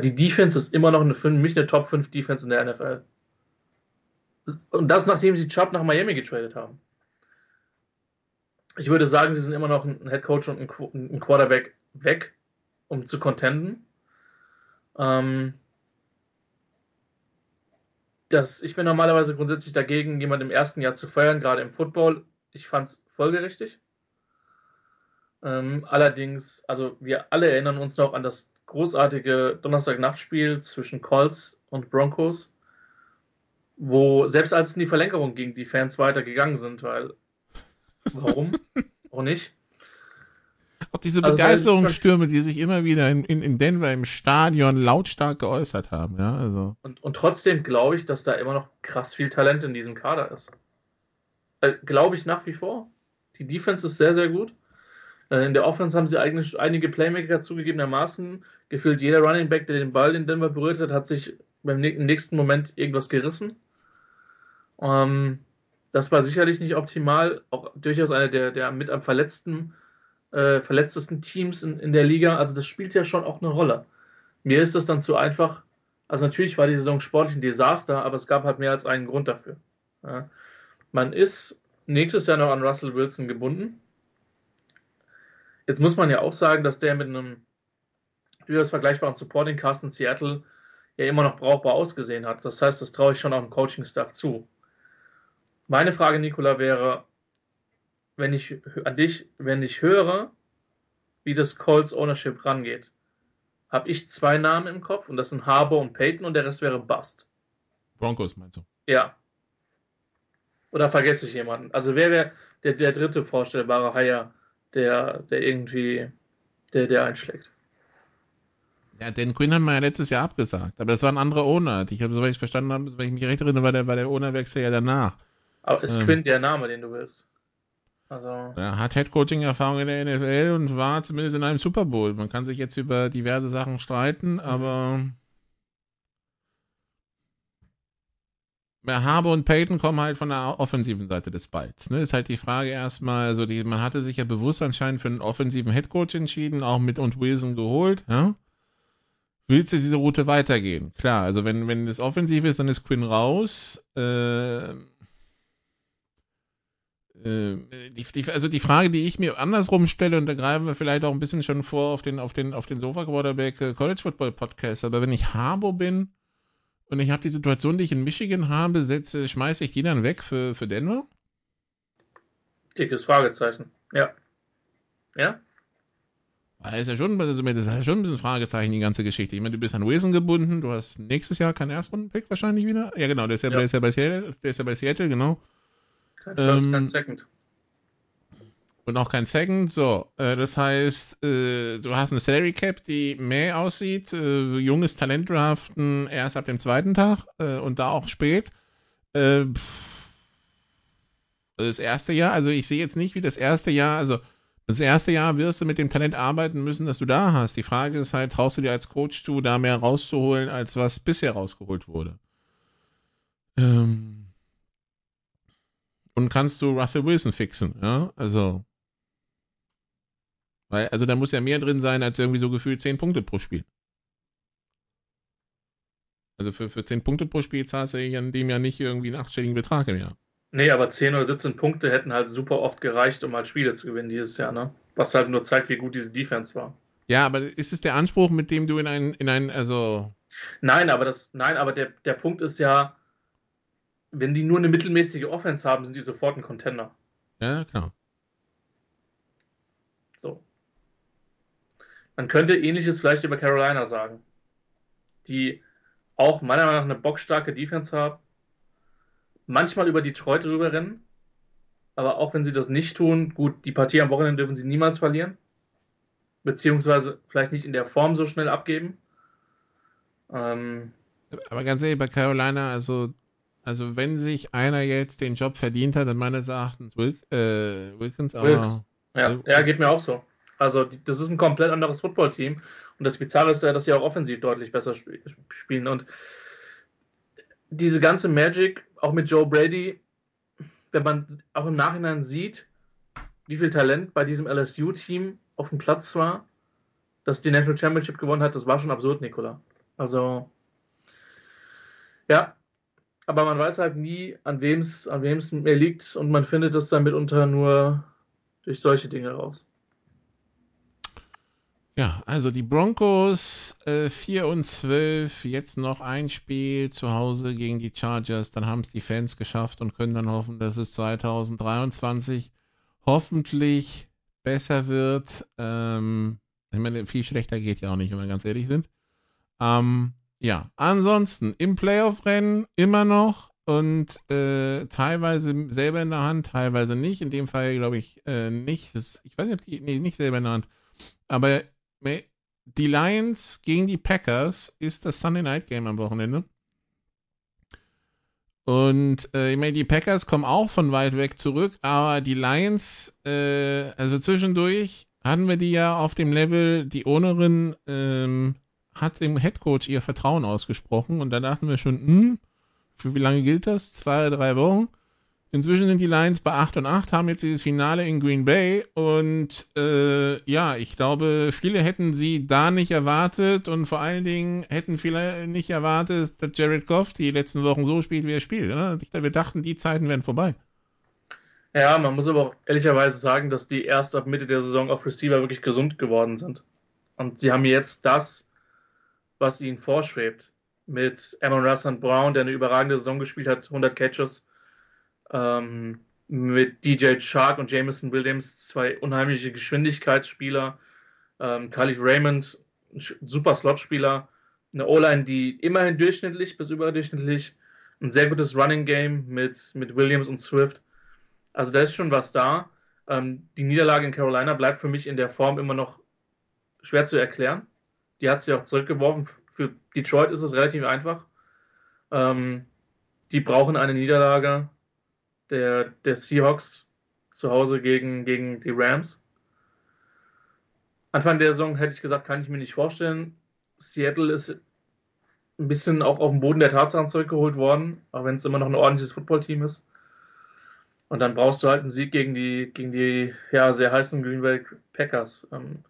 Speaker 5: Die Defense ist immer noch eine, für mich eine Top 5 Defense in der NFL. Und das, nachdem sie Chubb nach Miami getradet haben. Ich würde sagen, sie sind immer noch ein Head Coach und ein Quarterback weg, um zu contenden. Ähm, das, ich bin normalerweise grundsätzlich dagegen, jemand im ersten Jahr zu feuern, gerade im Football. Ich fand es folgerichtig. Ähm, allerdings, also wir alle erinnern uns noch an das großartige Donnerstag-Nachtspiel zwischen Colts und Broncos, wo selbst als es in die Verlängerung ging, die Fans weitergegangen sind, weil warum? Auch nicht.
Speaker 4: Auch diese also, Begeisterungsstürme, die sich immer wieder in, in, in Denver im Stadion lautstark geäußert haben, ja, also.
Speaker 5: Und, und trotzdem glaube ich, dass da immer noch krass viel Talent in diesem Kader ist. Äh, glaube ich nach wie vor. Die Defense ist sehr, sehr gut. Äh, in der Offense haben sie eigentlich einige Playmaker zugegebenermaßen. Gefühlt jeder Running Back, der den Ball in Denver berührt hat, hat sich beim nächsten Moment irgendwas gerissen. Ähm, das war sicherlich nicht optimal. Auch durchaus einer der, der mit am verletzten äh, verletztesten Teams in, in der Liga. Also das spielt ja schon auch eine Rolle. Mir ist das dann zu einfach. Also natürlich war die Saison sportlich ein Desaster, aber es gab halt mehr als einen Grund dafür. Ja. Man ist nächstes Jahr noch an Russell Wilson gebunden. Jetzt muss man ja auch sagen, dass der mit einem durchaus vergleichbaren Supporting Cast in Seattle ja immer noch brauchbar ausgesehen hat. Das heißt, das traue ich schon auch dem Coaching-Staff zu. Meine Frage, Nicola, wäre, wenn ich an dich, wenn ich höre, wie das Colts Ownership rangeht, habe ich zwei Namen im Kopf und das sind Harbour und Peyton und der Rest wäre Bust.
Speaker 4: Broncos meinst du?
Speaker 5: Ja. Oder vergesse ich jemanden? Also wer wäre der, der dritte vorstellbare Haier, der, der irgendwie, der, der einschlägt?
Speaker 4: Ja, den Quinn haben wir ja letztes Jahr abgesagt, aber das war ein anderer Owner. Ich habe, soweit ich verstanden habe, wenn ich mich recht erinnere, war der, war der Ownerwechsel ja danach.
Speaker 5: Aber ist ähm, Quinn der Name, den du willst?
Speaker 4: Also er hat Headcoaching-Erfahrung in der NFL und war zumindest in einem Super Bowl. Man kann sich jetzt über diverse Sachen streiten, mhm. aber Habe und Peyton kommen halt von der offensiven Seite des Balls. Ne? Ist halt die Frage erstmal, also die, man hatte sich ja bewusst anscheinend für einen offensiven Headcoach entschieden, auch mit und Wilson geholt. Ja? Willst du diese Route weitergehen? Klar, also wenn, wenn es offensiv ist, dann ist Quinn raus. Äh, die, die, also die Frage, die ich mir andersrum stelle, und da greifen wir vielleicht auch ein bisschen schon vor auf den, auf den, auf den Sofa Quarterback äh, College Football Podcast, aber wenn ich Harbo bin und ich habe die Situation, die ich in Michigan habe, setze, schmeiße ich die dann weg für, für Denver?
Speaker 5: Dickes Fragezeichen. Ja. Ja?
Speaker 4: Das ist ja schon, also das ist ja schon ein bisschen Fragezeichen, die ganze Geschichte. Ich meine, du bist an Wilson gebunden, du hast nächstes Jahr keinen Erstrunden-Pick wahrscheinlich wieder. Ja, genau, der ist ja,
Speaker 5: Ja.
Speaker 4: Der ist ja bei Seattle, der ist ja bei Seattle, genau.
Speaker 5: Kein First,
Speaker 4: Ähm,
Speaker 5: kein Second.
Speaker 4: Und auch kein Second. So, äh, das heißt, äh, du hast eine Salary Cap, die mehr aussieht, äh, junges Talent draften erst ab dem zweiten Tag äh, und da auch spät. Äh, das erste Jahr, also ich sehe jetzt nicht, wie das erste Jahr, also das erste Jahr wirst du mit dem Talent arbeiten müssen, das du da hast. Die Frage ist halt, traust du dir als Coach zu, da mehr rauszuholen, als was bisher rausgeholt wurde? Ähm, und kannst du Russell Wilson fixen, ja? Also, weil, also da muss ja mehr drin sein, als irgendwie so gefühlt 10 Punkte pro Spiel. Also für, für 10 Punkte pro Spiel zahlst du ja in dem ja nicht irgendwie einen achtstelligen Betrag im Jahr.
Speaker 5: Nee, aber 10 oder 17 Punkte hätten halt super oft gereicht, um halt Spiele zu gewinnen dieses Jahr, ne? Was halt nur zeigt, wie gut diese Defense war.
Speaker 4: Ja, aber ist es der Anspruch, mit dem du in ein, in ein, also,
Speaker 5: Nein, aber das, nein, aber der, der Punkt ist ja, wenn die nur eine mittelmäßige Offense haben, sind die sofort ein Contender.
Speaker 4: ja, klar.
Speaker 5: So. Man könnte ähnliches vielleicht über Carolina sagen. Die auch meiner Meinung nach eine bockstarke Defense haben. Manchmal über Detroit rüberrennen. Aber auch wenn sie das nicht tun, gut, die Partie am Wochenende dürfen sie niemals verlieren. Beziehungsweise vielleicht nicht in der Form so schnell abgeben. Ähm,
Speaker 4: Aber ganz ehrlich, bei Carolina, also, also wenn sich einer jetzt den Job verdient hat, dann meines Erachtens Wilk, äh, Wilkins,
Speaker 5: Wilkes. Ja,
Speaker 4: ja,
Speaker 5: geht mir auch so. Also, das ist ein komplett anderes Footballteam. Und das Bizarre ist ja, dass sie auch offensiv deutlich besser sp spielen. Und diese ganze Magic, auch mit Joe Brady, wenn man auch im Nachhinein sieht, wie viel Talent bei diesem LSU-Team auf dem Platz war, dass die National Championship gewonnen hat, das war schon absurd, Nikola. Also, ja, aber man weiß halt nie, an wem es an wem's mehr liegt und man findet es dann mitunter nur durch solche Dinge raus.
Speaker 4: Ja, also die Broncos äh, 4 und 12, jetzt noch ein Spiel zu Hause gegen die Chargers, dann haben es die Fans geschafft und können dann hoffen, dass es 2023 hoffentlich besser wird. Ähm, ich meine, viel schlechter geht ja auch nicht, wenn wir ganz ehrlich sind. Ähm, ja, ansonsten im Playoff-Rennen immer noch und äh, teilweise selber in der Hand, teilweise nicht. In dem Fall glaube ich äh, nicht. Das, ich weiß nicht, ob die, nee, nicht selber in der Hand. Aber die Lions gegen die Packers ist das Sunday Night Game am Wochenende. Und äh, ich meine, die Packers kommen auch von weit weg zurück, aber die Lions, äh, also zwischendurch hatten wir die ja auf dem Level, die Ownerin ähm, hat dem Headcoach ihr Vertrauen ausgesprochen und da dachten wir schon, hm, für wie lange gilt das? Zwei oder drei Wochen? Inzwischen sind die Lions bei 8 und 8, haben jetzt dieses Finale in Green Bay und äh, ja, ich glaube, viele hätten sie da nicht erwartet und vor allen Dingen hätten viele nicht erwartet, dass Jared Goff die letzten Wochen so spielt, wie er spielt. Ich, wir dachten, die Zeiten wären vorbei.
Speaker 5: Ja, man muss aber auch ehrlicherweise sagen, dass die erst ab Mitte der Saison auf Receiver wirklich gesund geworden sind. Und sie haben jetzt das, was ihnen vorschwebt. Mit Amon Russell Brown, der eine überragende Saison gespielt hat, 100 Catches. Ähm, mit DJ Shark und Jameson Williams, zwei unheimliche Geschwindigkeitsspieler. Ähm, Khalif Raymond, ein super Slotspieler. Eine O-Line, die immerhin durchschnittlich bis überdurchschnittlich. Ein sehr gutes Running Game mit, mit Williams und Swift. Also da ist schon was da. Ähm, die Niederlage in Carolina bleibt für mich in der Form immer noch schwer zu erklären. Die hat sie auch zurückgeworfen. Für Detroit ist es relativ einfach. Ähm, die brauchen eine Niederlage der, der Seahawks zu Hause gegen, gegen die Rams. Anfang der Saison hätte ich gesagt, kann ich mir nicht vorstellen. Seattle ist ein bisschen auch auf den Boden der Tatsachen zurückgeholt worden, auch wenn es immer noch ein ordentliches Footballteam ist. Und dann brauchst du halt einen Sieg gegen die, gegen die ja, sehr heißen Green Packers. Ähm,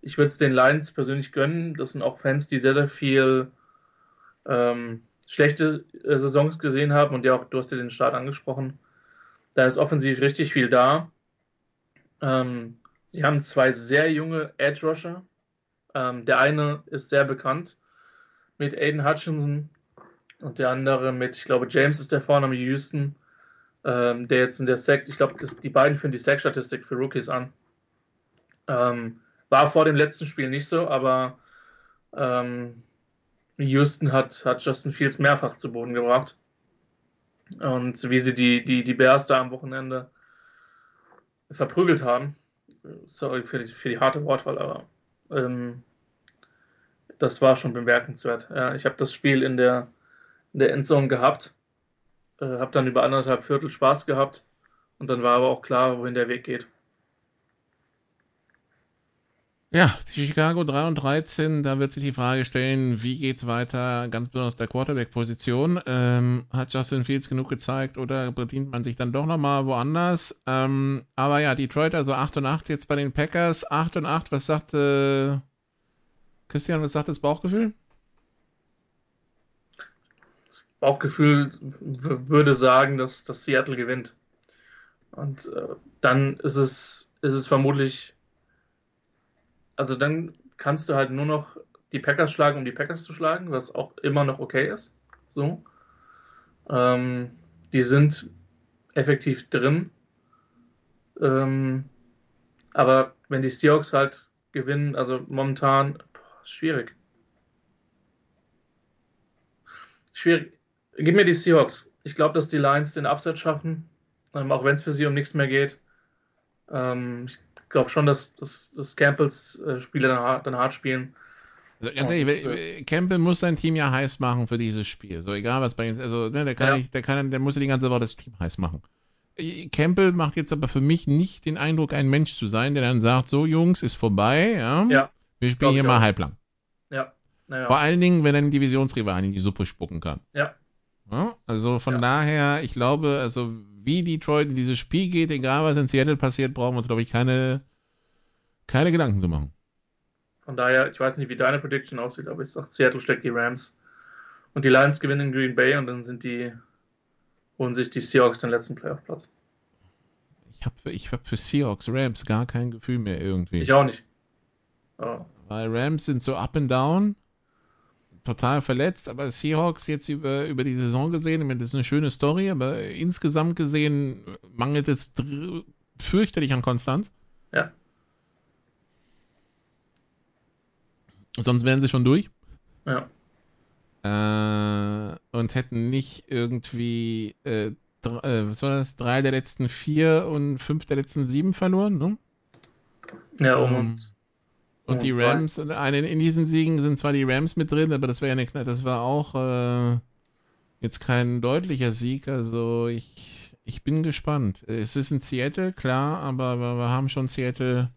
Speaker 5: ich würde es den Lions persönlich gönnen. Das sind auch Fans, die sehr, sehr viel ähm, schlechte äh, Saisons gesehen haben und ja auch, du hast ja den Start angesprochen. Da ist offensiv richtig viel da. Ähm, sie haben zwei sehr junge Edge Rusher. Ähm, der eine ist sehr bekannt mit Aiden Hutchinson und der andere mit, ich glaube, James ist der Vorname Houston. ähm, der jetzt in der Sack, ich glaube, die beiden führen die Sack-Statistik für Rookies an. Ähm, war vor dem letzten Spiel nicht so, aber ähm, Houston hat, hat Justin Fields mehrfach zu Boden gebracht. Und wie sie die, die, die Bears da am Wochenende verprügelt haben. Sorry für die, für die harte Wortwahl, aber ähm, das war schon bemerkenswert. Ja, ich habe das Spiel in der, in der Endzone gehabt, äh, habe dann über anderthalb Viertel Spaß gehabt und dann war aber auch klar, wohin der Weg geht.
Speaker 4: Ja, die Chicago 3 und 13, da wird sich die Frage stellen, wie geht's weiter, ganz besonders der Quarterback-Position. Ähm, hat Justin Fields genug gezeigt oder bedient man sich dann doch nochmal woanders? Ähm, aber ja, Detroit also 8 und 8 jetzt bei den Packers. 8 und 8, was sagt äh, Christian, was sagt das Bauchgefühl?
Speaker 5: Das Bauchgefühl würde sagen, dass, dass Seattle gewinnt. Und äh, dann ist es, ist es vermutlich also dann kannst du halt nur noch die Packers schlagen, um die Packers zu schlagen, was auch immer noch okay ist. So. Ähm, die sind effektiv drin. Ähm, aber wenn die Seahawks halt gewinnen, also momentan boah, schwierig. Schwierig. Gib mir die Seahawks. Ich glaube, dass die Lions den Upset schaffen, ähm, auch wenn es für sie um nichts mehr geht. Ähm, ich glaube schon, dass, dass, dass Campbells äh, Spieler dann hart, dann hart spielen.
Speaker 4: Also ganz ehrlich, äh, Campbell muss sein Team ja heiß machen für dieses Spiel. So egal was bei ihm, also ne, der kann ja. nicht, der kann, der muss ja die ganze Woche das Team heiß machen. Campbell macht jetzt aber für mich nicht den Eindruck, ein Mensch zu sein, der dann sagt, so Jungs, ist vorbei, ja. ja wir spielen hier mal halblang.
Speaker 5: Ja.
Speaker 4: Naja. Vor allen Dingen, wenn er einen Divisionsrivalen in die Suppe spucken kann.
Speaker 5: Ja.
Speaker 4: ja also von ja. daher, ich glaube, also wie Detroit in dieses Spiel geht, egal was in Seattle passiert, brauchen wir uns, glaube ich, keine, keine Gedanken zu machen.
Speaker 5: Von daher, ich weiß nicht, wie deine Prediction aussieht, aber ich sage, Seattle steckt die Rams. Und die Lions gewinnen in Green Bay und dann sind die, holen sich die Seahawks den letzten Playoff-Platz.
Speaker 4: Ich habe für, hab für Seahawks Rams gar kein Gefühl mehr irgendwie.
Speaker 5: Ich auch nicht.
Speaker 4: Oh. Weil Rams sind so up and down total verletzt, aber Seahawks jetzt über, über die Saison gesehen, ich meine, das ist eine schöne Story, aber insgesamt gesehen mangelt es fürchterlich an Konstanz.
Speaker 5: Ja.
Speaker 4: Sonst wären sie schon durch.
Speaker 5: Ja.
Speaker 4: Äh, und hätten nicht irgendwie, äh, drei, äh, was war das, drei der letzten vier und fünf der letzten sieben verloren, ne?
Speaker 5: Ja, um ähm,
Speaker 4: Und die Rams, eine, in diesen Siegen sind zwar die Rams mit drin, aber das wäre ja eine, das war auch äh, jetzt kein deutlicher Sieg. Also ich, ich bin gespannt. Es ist in Seattle, klar, aber wir, wir haben schon Seattle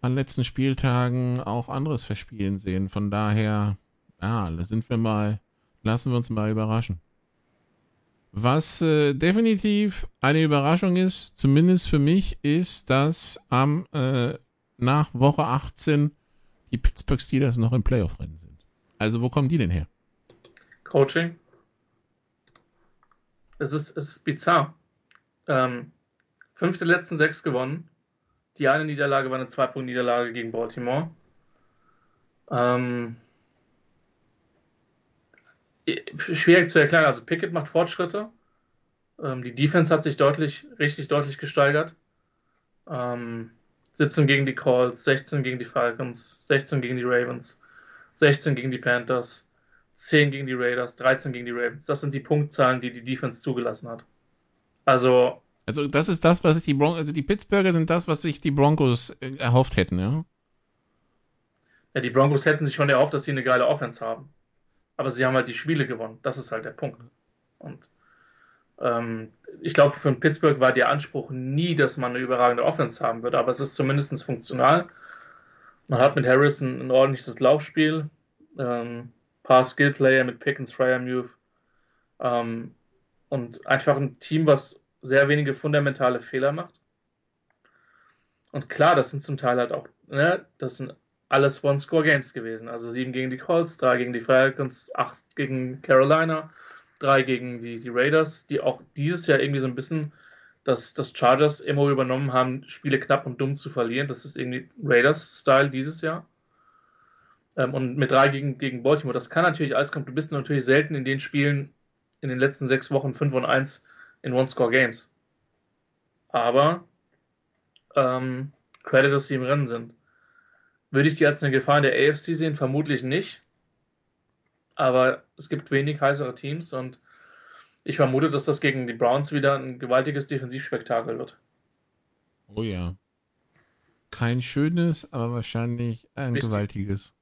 Speaker 4: an letzten Spieltagen auch anderes verspielen sehen. Von daher, ja, da sind wir mal, lassen wir uns mal überraschen. Was äh, definitiv eine Überraschung ist, zumindest für mich, ist, dass am äh, nach Woche 18 die Pittsburgh Steelers noch im Playoff-Rennen sind. Also wo kommen die denn her?
Speaker 5: Coaching. Es ist, es ist bizarr. Ähm, fünf der letzten sechs gewonnen. Die eine Niederlage war eine Zwei-Punkt-Niederlage gegen Baltimore. Ähm, schwierig zu erklären. Also Pickett macht Fortschritte. Ähm, die Defense hat sich deutlich, richtig deutlich gesteigert. Ähm, 17 gegen die Colts, 16 gegen die Falcons, 16 gegen die Ravens, 16 gegen die Panthers, 10 gegen die Raiders, 13 gegen die Ravens. Das sind die Punktzahlen, die die Defense zugelassen hat. Also.
Speaker 4: Also, das ist das, was sich die Broncos, also die Pittsburgher sind das, was sich die Broncos äh, erhofft hätten, ja?
Speaker 5: Ja, die Broncos hätten sich schon erhofft, dass sie eine geile Offense haben. Aber sie haben halt die Spiele gewonnen. Das ist halt der Punkt. Und ähm, ich glaube, für Pittsburgh war der Anspruch nie, dass man eine überragende Offense haben wird, aber es ist zumindest funktional. Man hat mit Harrison ein ordentliches Laufspiel, ähm, paar Skillplayer mit Pickens, Fryermuth ähm, und einfach ein Team, was sehr wenige fundamentale Fehler macht. Und klar, das sind zum Teil halt auch, ne, das sind alles One-Score-Games gewesen. Also sieben gegen die Colts, drei gegen die Falcons, acht gegen Carolina drei gegen die, die Raiders, die auch dieses Jahr irgendwie so ein bisschen das, das Chargers immer übernommen haben, Spiele knapp und dumm zu verlieren. Das ist irgendwie Raiders-Style dieses Jahr. Ähm, und mit drei gegen, gegen Baltimore, das kann natürlich alles kommen. Du bist natürlich selten in den Spielen in den letzten sechs Wochen 5 und 1 in One-Score-Games. Aber ähm, Credit, dass sie im Rennen sind. Würde ich die als eine Gefahr in der AFC sehen? Vermutlich nicht. Aber es gibt wenig heißere Teams und ich vermute, dass das gegen die Browns wieder ein gewaltiges Defensivspektakel wird.
Speaker 4: Oh ja. Kein schönes, aber wahrscheinlich ein
Speaker 5: Richtig.
Speaker 4: gewaltiges.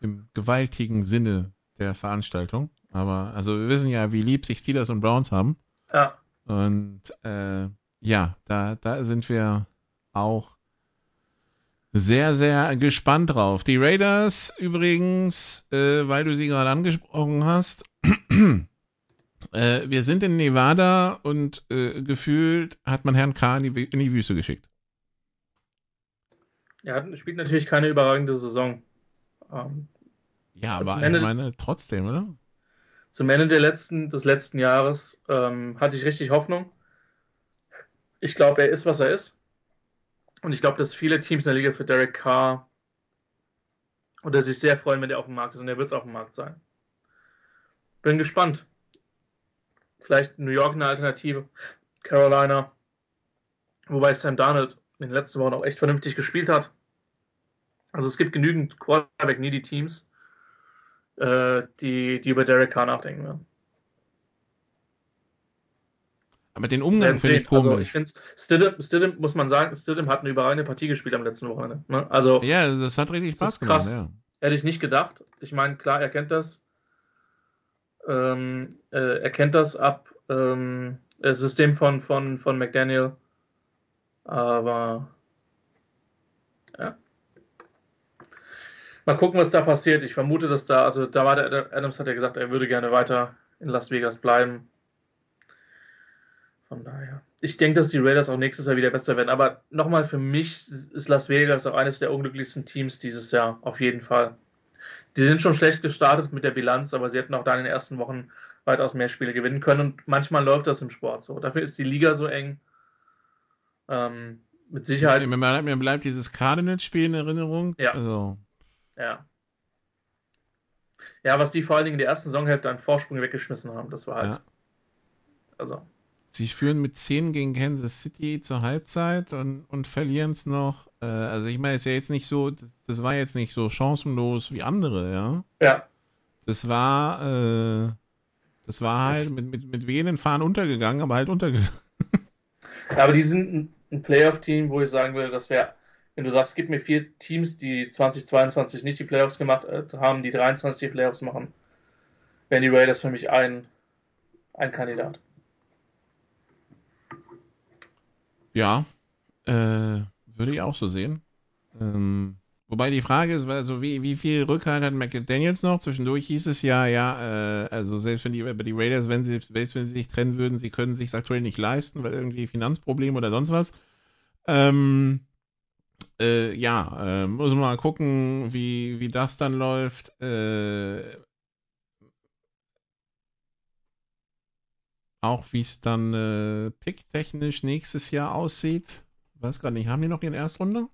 Speaker 4: Im gewaltigen Sinne der Veranstaltung. Aber, also wir wissen ja, wie lieb sich Steelers und Browns haben.
Speaker 5: Ja,
Speaker 4: Und äh, ja, da, da sind wir auch sehr, sehr gespannt drauf. Die Raiders übrigens, äh, weil du sie gerade angesprochen hast, äh, wir sind in Nevada und äh, gefühlt hat man Herrn K. in die, in die Wüste geschickt.
Speaker 5: er hat, spielt natürlich keine überragende Saison. Ähm,
Speaker 4: Ja, aber
Speaker 5: Ende-
Speaker 4: ich meine trotzdem, oder?
Speaker 5: zum Ende der letzten, des letzten Jahres ähm, hatte ich richtig Hoffnung. Ich glaube, er ist, was er ist. Und ich glaube, dass viele Teams in der Liga für Derek Carr oder sich sehr freuen, wenn er auf dem Markt ist. Und er wird auf dem Markt sein. Bin gespannt. Vielleicht New York eine Alternative. Carolina. Wobei Sam Darnold in den letzten Wochen auch echt vernünftig gespielt hat. Also es gibt genügend Quarterback-needy Teams, äh, die, die über Derek Carr nachdenken werden.
Speaker 4: Aber den Umgang finde ich komisch.
Speaker 5: Also ich finde Stidham, Stidham, muss man sagen, Stidham hat eine überragende Partie gespielt am letzten Wochenende. Ne? Also
Speaker 4: ja, das hat richtig Spaß
Speaker 5: ist krass.
Speaker 4: gemacht.
Speaker 5: hätte ich nicht gedacht. Ich meine, klar, er kennt das. Ähm, äh, er kennt das ab ähm, das System von, von, von McDaniel. Aber ja. Mal gucken, was da passiert. Ich vermute, dass da, also da war der Adams hat ja gesagt, er würde gerne weiter in Las Vegas bleiben. Von daher. Ich denke, dass die Raiders auch nächstes Jahr wieder besser werden. Aber nochmal, für mich ist Las Vegas auch eines der unglücklichsten Teams dieses Jahr. Auf jeden Fall. Die sind schon schlecht gestartet mit der Bilanz, aber sie hätten auch da in den ersten Wochen weitaus mehr Spiele gewinnen können. Und manchmal läuft das im Sport so. Dafür ist die Liga so eng. Ähm, mit Sicherheit.
Speaker 4: Mir, bleibt- mir bleibt dieses Cardinals-Spiel in Erinnerung.
Speaker 5: Ja.
Speaker 4: Also,
Speaker 5: Ja. Ja, was die vor allen Dingen in der ersten Saisonhälfte an Vorsprung weggeschmissen haben, das war halt.
Speaker 4: Ja.
Speaker 5: Also.
Speaker 4: Sie führen mit 10 gegen Kansas City zur Halbzeit und, und verlieren es noch. Äh, also ich meine, es ist ja jetzt nicht so, das, das war jetzt nicht so chancenlos wie andere, ja.
Speaker 5: Ja.
Speaker 4: Das war, äh, das war halt mit, mit, mit wenigen Fahren untergegangen, aber halt untergegangen.
Speaker 5: Aber die sind ein, ein Playoff-Team, wo ich sagen würde, das wäre, wenn du sagst, gib mir vier Teams, die 2022 nicht die Playoffs gemacht äh, haben, die 23 die Playoffs machen, wären die Raiders für mich ein, ein Kandidat.
Speaker 4: Ja, äh, würde ich auch so sehen. Ähm, wobei die Frage ist, also wie, wie viel Rückhalt hat McDaniels noch? Zwischendurch hieß es ja, ja, äh, also selbst wenn die, die Raiders, wenn sie, selbst wenn sie sich trennen würden, sie können sich aktuell nicht leisten, weil irgendwie Finanzprobleme oder sonst was. Ähm, äh, ja, äh, muss man mal gucken, wie, wie das dann läuft. Äh, auch wie es dann äh, picktechnisch nächstes Jahr aussieht. Weiß gerade nicht, haben die noch ihren Erstrunde?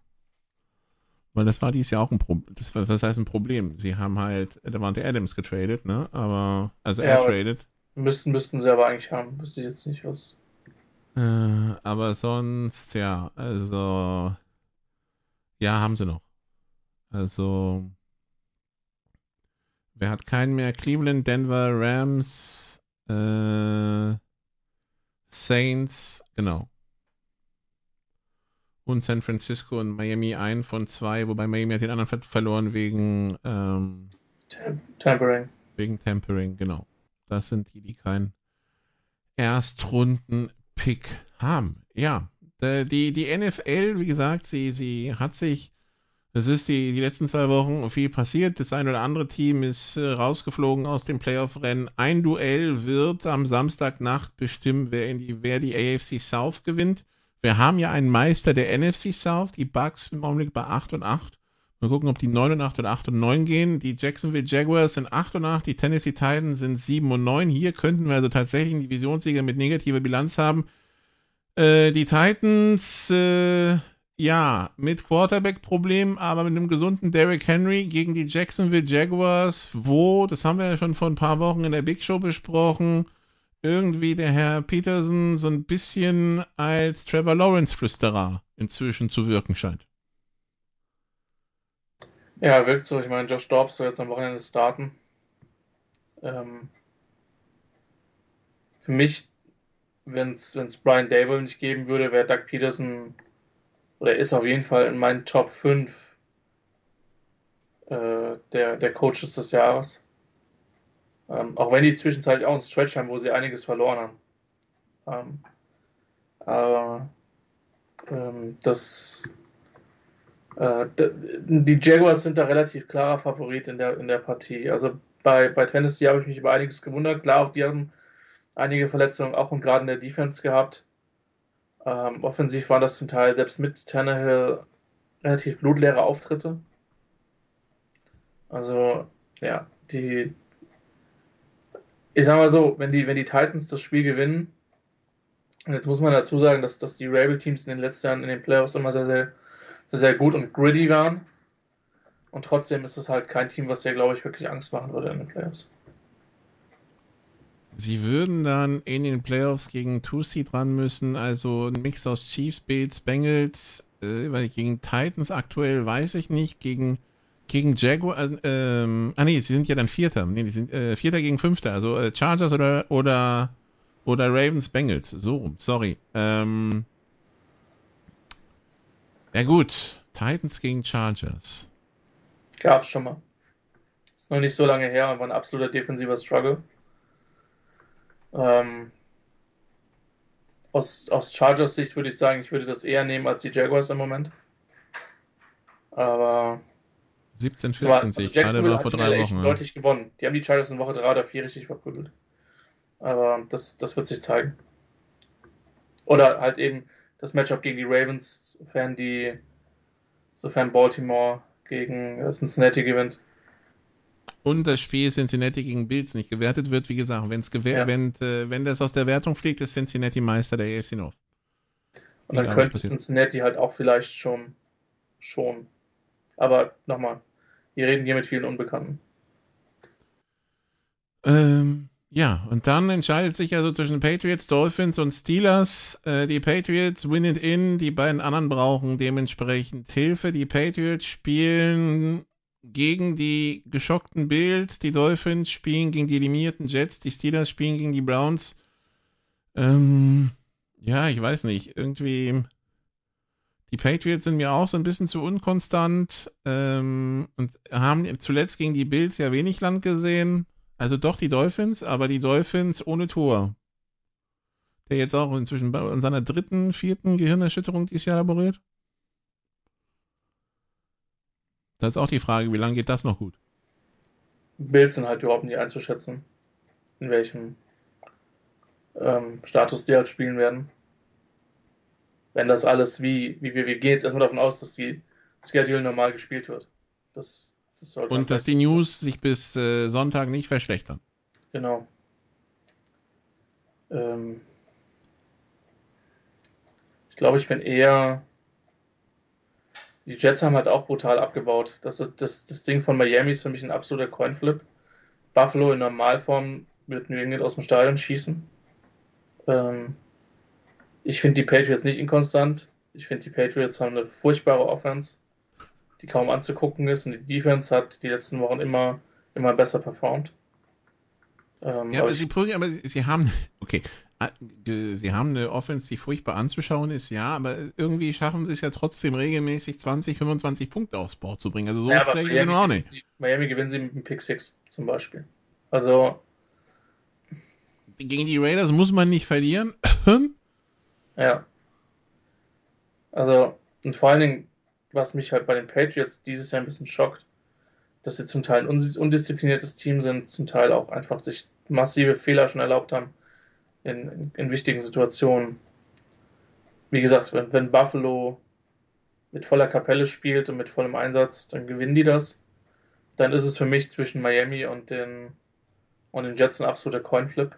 Speaker 4: Weil das war dieses Jahr auch ein Problem. Das, was heißt ein Problem? Sie haben halt Davante Adams getradet, ne? Aber, also
Speaker 5: Ja,
Speaker 4: er tradet.
Speaker 5: Müssten, müssten sie aber eigentlich haben. Wüsste ich jetzt nicht, was.
Speaker 4: Äh, aber sonst, ja, also, ja, haben sie noch. Also, wer hat keinen mehr? Cleveland, Denver, Rams, äh, Saints, genau. Und San Francisco und Miami ein von zwei, wobei Miami hat den anderen ver verloren wegen, ähm,
Speaker 5: Tam Tampering.
Speaker 4: Wegen Tempering, genau. Das sind die, die keinen Erstrunden-Pick haben. Ja, die, die NFL, wie gesagt, sie, sie hat sich, es ist die, die letzten zwei Wochen viel passiert. Das ein oder andere Team ist äh, rausgeflogen aus dem Playoff-Rennen. Ein Duell wird am Samstagnacht bestimmen, wer, in die, wer die AFC South gewinnt. Wir haben ja einen Meister der NFC South, die Bucks im Augenblick bei 8 und 8. Mal gucken, ob die 9 und 8 oder 8 und 9 gehen. Die Jacksonville Jaguars sind 8 und 8, die Tennessee Titans sind 7 und 9. Hier könnten wir also tatsächlich einen Divisionssieger mit negativer Bilanz haben. Äh, die Titans, äh, ja, mit Quarterback-Problemen, aber mit einem gesunden Derrick Henry gegen die Jacksonville Jaguars, wo, das haben wir ja schon vor ein paar Wochen in der Big Show besprochen, irgendwie der Herr Peterson so ein bisschen als Trevor Lawrence-Flüsterer inzwischen zu wirken scheint.
Speaker 5: Ja, wirkt so. Ich meine, Josh Dobbs soll jetzt am Wochenende starten. Ähm, für mich, wenn es Brian Dable nicht geben würde, wäre Doug Peterson oder ist auf jeden Fall in meinen Top 5 äh, der, der Coaches des Jahres. Ähm, auch wenn die zwischenzeitlich auch einen Stretch haben, wo sie einiges verloren haben. Ähm, aber ähm, das äh, die Jaguars sind da relativ klarer Favorit in der, in der Partie. Also bei, bei Tennessee habe ich mich über einiges gewundert. Klar, auch die haben einige Verletzungen auch und gerade in der Defense gehabt. Ähm, offensiv waren das zum Teil selbst mit Tannehill relativ blutleere Auftritte. Also, ja, die. Ich sag mal so, wenn die, wenn die Titans das Spiel gewinnen, und jetzt muss man dazu sagen, dass, dass die Rabel-Teams in den letzten Jahren in den Playoffs immer sehr, sehr, sehr, sehr gut und gritty waren. Und trotzdem ist es halt kein Team, was dir, glaube ich, wirklich Angst machen würde in den Playoffs.
Speaker 4: Sie würden dann in den Playoffs gegen Two-Seed ran müssen, also ein Mix aus Chiefs, Bills, Bengals, äh, weil gegen Titans aktuell weiß ich nicht, gegen, gegen Jaguar, äh, ähm, ah nee, sie sind ja dann Vierter, nee, die sind äh, Vierter gegen Fünfter, also äh, Chargers oder, oder, oder Ravens, Bengals, so rum, sorry. Ähm, ja gut, Titans gegen Chargers.
Speaker 5: Gab's schon mal. Ist noch nicht so lange her, war ein absoluter defensiver Struggle. Ähm, aus, aus Chargers Sicht würde ich sagen, ich würde das eher nehmen als die Jaguars im Moment. Aber
Speaker 4: 17, 14 war, also Jacksonville
Speaker 5: war vor drei Wochen. Ja. deutlich gewonnen. Die haben die Chargers in Woche 3 oder 4 richtig verprügelt. Aber das, das wird sich zeigen. Oder halt eben das Matchup gegen die Ravens, sofern die, sofern Baltimore gegen Cincinnati gewinnt
Speaker 4: und das Spiel Cincinnati gegen Bills nicht gewertet wird. Wie gesagt, wenn's gewer ja. wenn, äh, wenn das aus der Wertung fliegt, ist Cincinnati Meister der AFC North.
Speaker 5: Und dann könnte Cincinnati halt auch vielleicht schon, schon. Aber nochmal, wir reden hier mit vielen Unbekannten.
Speaker 4: Ähm, ja, und dann entscheidet sich also zwischen Patriots, Dolphins und Steelers. Äh, die Patriots win it in, die beiden anderen brauchen dementsprechend Hilfe. Die Patriots spielen gegen die geschockten Bills, die Dolphins spielen gegen die eliminierten Jets, die Steelers spielen gegen die Browns. Ähm, ja, ich weiß nicht. Irgendwie. Die Patriots sind mir auch so ein bisschen zu unkonstant ähm, und haben zuletzt gegen die Bills ja wenig Land gesehen. Also doch die Dolphins, aber die Dolphins ohne Tor. Der jetzt auch inzwischen in seiner dritten, vierten Gehirnerschütterung dieses Jahr laboriert. Das ist auch die Frage, wie lange geht das noch gut?
Speaker 5: Bills sind halt überhaupt nicht einzuschätzen, in welchem ähm, Status die halt spielen werden. Wenn das alles wie, wie wir, wir gehen jetzt erstmal davon aus, dass die Schedule normal gespielt wird. Das,
Speaker 4: das Und dass die News sich bis äh, Sonntag nicht verschlechtern.
Speaker 5: Genau. Ähm, ich glaube, ich bin eher die Jets haben halt auch brutal abgebaut. Das, das, das Ding von Miami ist für mich ein absoluter Coinflip. Buffalo in Normalform wird New England aus dem Stadion schießen. Ähm, ich finde die Patriots nicht inkonstant. Ich finde, die Patriots haben eine furchtbare Offense, die kaum anzugucken ist. Und die Defense hat die letzten Wochen immer, immer besser performt.
Speaker 4: Ähm, ja, aber, aber sie, aber sie haben, okay, sie haben eine Offense, die furchtbar anzuschauen ist, ja, aber irgendwie schaffen sie es ja trotzdem regelmäßig 20, 25 Punkte aufs Board zu bringen. Also so ja, schlecht ist
Speaker 5: sie auch nicht. Sie, Miami gewinnen sie mit einem Pick 6 zum Beispiel. Also.
Speaker 4: Gegen die Raiders muss man nicht verlieren.
Speaker 5: ja. Also, und vor allen Dingen, was mich halt bei den Patriots dieses Jahr ein bisschen schockt, dass sie zum Teil ein undiszipliniertes Team sind, zum Teil auch einfach sich massive Fehler schon erlaubt haben in, in, wichtigen Situationen. Wie gesagt, wenn, wenn Buffalo mit voller Kapelle spielt und mit vollem Einsatz, dann gewinnen die das. Dann ist es für mich zwischen Miami und den, und den Jets ein absoluter Coinflip.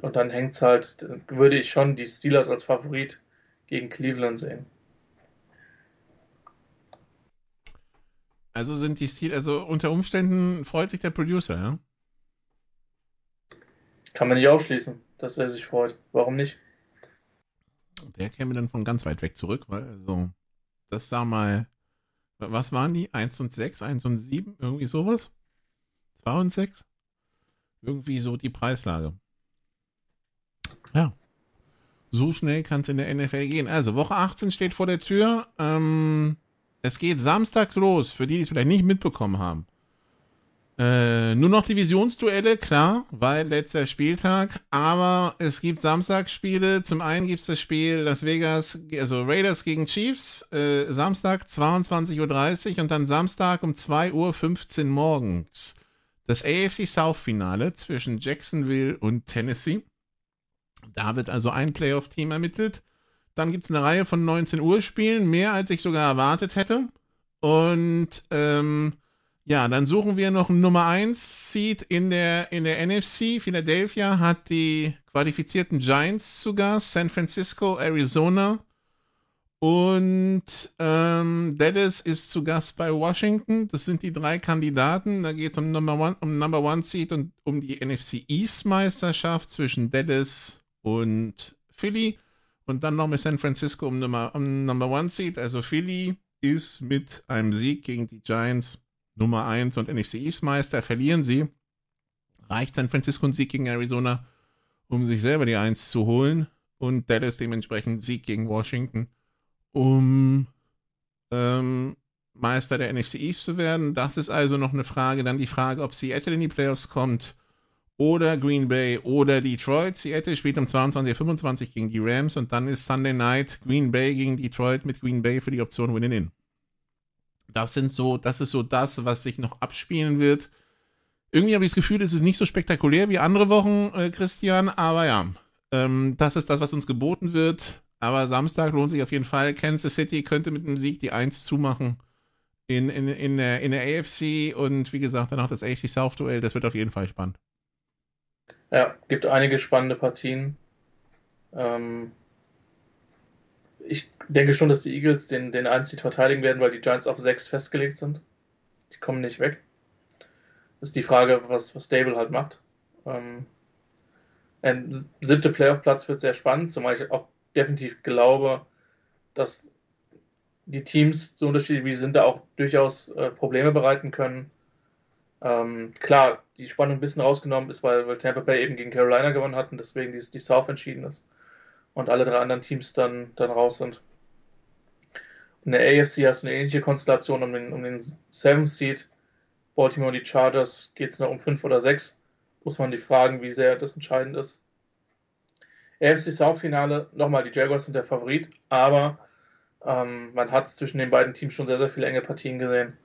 Speaker 5: Und dann hängt es halt, würde ich schon die Steelers als Favorit gegen Cleveland sehen.
Speaker 4: Also sind die Steelers, also unter Umständen freut sich der Producer, ja?
Speaker 5: Kann man nicht ausschließen, dass er sich freut. Warum nicht?
Speaker 4: Der käme dann von ganz weit weg zurück, weil also das sah mal, was waren die? 1 und 6, 1 und 7, irgendwie sowas? 2 und 6? Irgendwie so die Preislage. Ja. So schnell kann es in der NFL gehen. Also Woche 18 steht vor der Tür. Ähm, es geht samstags los, für die, die es vielleicht nicht mitbekommen haben. Äh, nur noch Divisionsduelle, klar, weil letzter Spieltag, aber es gibt Samstagsspiele. Zum einen gibt es das Spiel Las Vegas, also Raiders gegen Chiefs, äh, Samstag 22.30 Uhr und dann Samstag um 2.15 Uhr morgens. Das AFC South Finale zwischen Jacksonville und Tennessee. Da wird also ein Playoff-Team ermittelt. Dann gibt es eine Reihe von 19 Uhr Spielen, mehr als ich sogar erwartet hätte. Und ähm, ja, dann suchen wir noch Nummer 1 Seed in der, in der NFC. Philadelphia hat die qualifizierten Giants zu Gast, San Francisco, Arizona. Und ähm, Dallas ist zu Gast bei Washington. Das sind die drei Kandidaten. Da geht es um Number One, um Number One Seed und um die NFC East Meisterschaft zwischen Dallas und Philly. Und dann noch mit San Francisco um Number, um Number One Seed. Also Philly ist mit einem Sieg gegen die Giants Nummer 1 und NFC East Meister, verlieren sie. Reicht San Francisco ein Sieg gegen Arizona, um sich selber die 1 zu holen. Und Dallas dementsprechend Sieg gegen Washington, um ähm, Meister der NFC East zu werden. Das ist also noch eine Frage. Dann die Frage, ob Seattle in die Playoffs kommt oder Green Bay oder Detroit. Seattle spielt um 22.25 gegen die Rams und dann ist Sunday Night Green Bay gegen Detroit mit Green Bay für die Option Win-in. Das sind so, das ist so das, was sich noch abspielen wird. Irgendwie habe ich das Gefühl, es ist nicht so spektakulär wie andere Wochen, äh, Christian, aber ja, ähm, das ist das, was uns geboten wird. Aber Samstag lohnt sich auf jeden Fall. Kansas City könnte mit einem Sieg die 1 zumachen in, in, in, der, in der AFC und wie gesagt, danach das AFC South Duell. Das wird auf jeden Fall spannend.
Speaker 5: Ja, gibt einige spannende Partien. Ähm, ich denke schon, dass die Eagles den, den Einzig verteidigen werden, weil die Giants auf 6 festgelegt sind. Die kommen nicht weg. Das ist die Frage, was, was Dable halt macht. Ähm, ein siebter Playoff-Platz wird sehr spannend, zumal ich auch definitiv glaube, dass die Teams, so unterschiedlich wie sie sind, da auch durchaus äh, Probleme bereiten können. Ähm, klar, die Spannung ein bisschen rausgenommen ist, weil, weil Tampa Bay eben gegen Carolina gewonnen hat und deswegen die, die South entschieden ist und alle drei anderen Teams dann, dann raus sind. In der AFC hast du eine ähnliche Konstellation um den, um den Seventh Seed. Baltimore und die Chargers geht es noch um 5 oder 6. Muss man die fragen, wie sehr das entscheidend ist. AFC South Finale, nochmal, die Jaguars sind der Favorit, aber ähm, man hat zwischen den beiden Teams schon sehr, sehr viele enge Partien gesehen.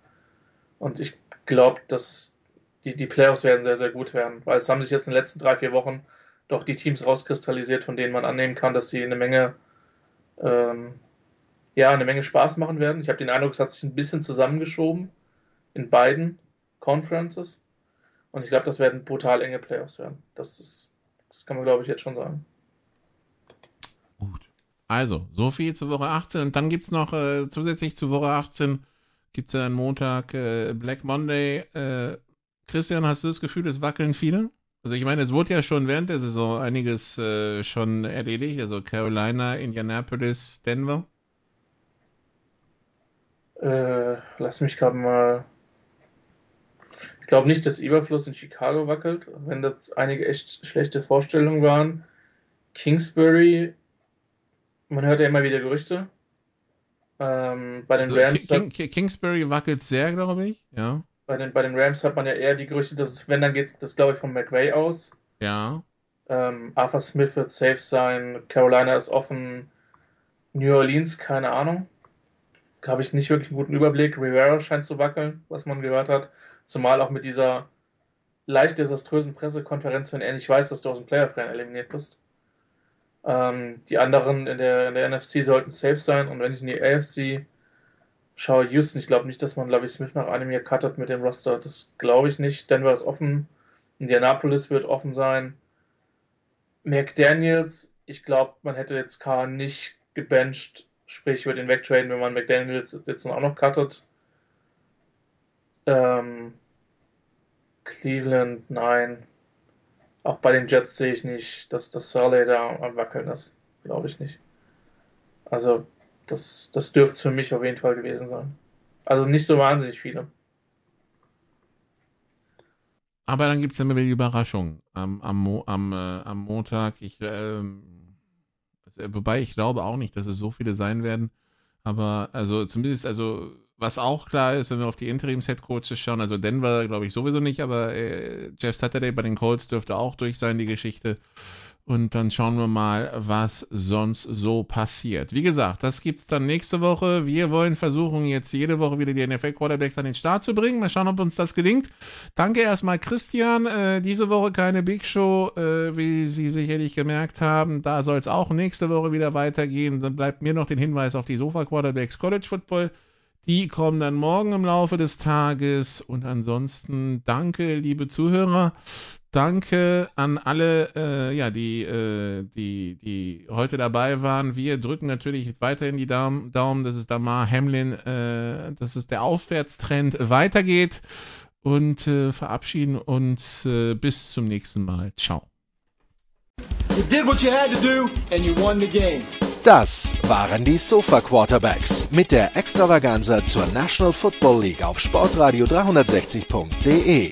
Speaker 5: Und ich glaube, dass die, die Playoffs werden sehr, sehr gut werden, weil es haben sich jetzt in den letzten drei, vier Wochen doch die Teams rauskristallisiert, von denen man annehmen kann, dass sie eine Menge, ähm, ja, eine Menge Spaß machen werden. Ich habe den Eindruck, es hat sich ein bisschen zusammengeschoben in beiden Conferences. Und ich glaube, das werden brutal enge Playoffs werden. Das ist, das kann man, glaube ich, jetzt schon sagen.
Speaker 4: Gut. Also, so viel zur Woche 18. Und dann gibt es noch äh, zusätzlich zu Woche 18 gibt es ja dann Montag äh, Black Monday. Äh, Christian, hast du das Gefühl, es wackeln viele? Also ich meine, es wurde ja schon während der Saison einiges äh, schon erledigt, also Carolina, Indianapolis, Denver.
Speaker 5: Äh, lass mich gerade mal. Ich glaube nicht, dass Überfluss in Chicago wackelt, wenn das einige echt schlechte Vorstellungen waren. Kingsbury, man hört ja immer wieder Gerüchte. Ähm, bei den
Speaker 4: also
Speaker 5: Rams.
Speaker 4: King, King, Kingsbury wackelt sehr, glaube ich, ja.
Speaker 5: Bei den, bei den Rams hat man ja eher die Gerüchte, dass es, wenn, dann geht das, glaube ich, von McVay aus.
Speaker 4: Ja.
Speaker 5: Ähm, Arthur Smith wird safe sein, Carolina ist offen, New Orleans, keine Ahnung. Habe ich nicht wirklich einen guten Überblick. Rivera scheint zu wackeln, was man gehört hat. Zumal auch mit dieser leicht desaströsen Pressekonferenz, wenn er nicht weiß, dass du aus dem Playoff-Rennen eliminiert bist. Ähm, die anderen in der, in der NFC sollten safe sein und wenn ich in die AFC schaue Houston, ich glaube nicht, dass man Lavi Smith nach einem Jahr cuttet mit dem Roster. Das glaube ich nicht. Denver ist offen. Indianapolis wird offen sein. McDaniels, ich glaube, man hätte jetzt K nicht gebencht, sprich, würde den wegtraden, wenn man McDaniels jetzt auch noch cuttet. Ähm, Cleveland, nein. auch bei den Jets sehe ich nicht, dass das Surley da am Wackeln ist. Glaube ich nicht. Also, das, das dürfte es für mich auf jeden Fall gewesen sein. Also nicht so wahnsinnig viele.
Speaker 4: Aber dann gibt es ja immer wieder die Überraschung am, am, am, äh, am Montag. Ich, äh, wobei ich glaube auch nicht, dass es so viele sein werden. Aber also zumindest, also was auch klar ist, wenn wir auf die Interims-Headcoaches schauen, also Denver glaube ich sowieso nicht, aber äh, Jeff Saturday bei den Colts dürfte auch durch sein, die Geschichte. Und dann schauen wir mal, was sonst so passiert. Wie gesagt, das gibt's dann nächste Woche. Wir wollen versuchen, jetzt jede Woche wieder die NFL-Quarterbacks an den Start zu bringen. Mal schauen, ob uns das gelingt. Danke erstmal, Christian. Äh, diese Woche keine Big Show, äh, wie Sie sicherlich gemerkt haben. Da soll es auch nächste Woche wieder weitergehen. Dann bleibt mir noch den Hinweis auf die Sofa-Quarterbacks College Football. Die kommen dann morgen im Laufe des Tages. Und ansonsten danke, liebe Zuhörer. Danke an alle, äh, ja, die, äh, die, die heute dabei waren. Wir drücken natürlich weiterhin die Daumen, Daumen dass es Damar Hamlin, äh, dass es der Aufwärtstrend weitergeht und äh, verabschieden uns äh, bis zum nächsten Mal. Ciao. You did what you had to do and you
Speaker 3: won the game. Das waren die Sofa Quarterbacks mit der Extravaganza zur National Football League auf Sportradio 360.de.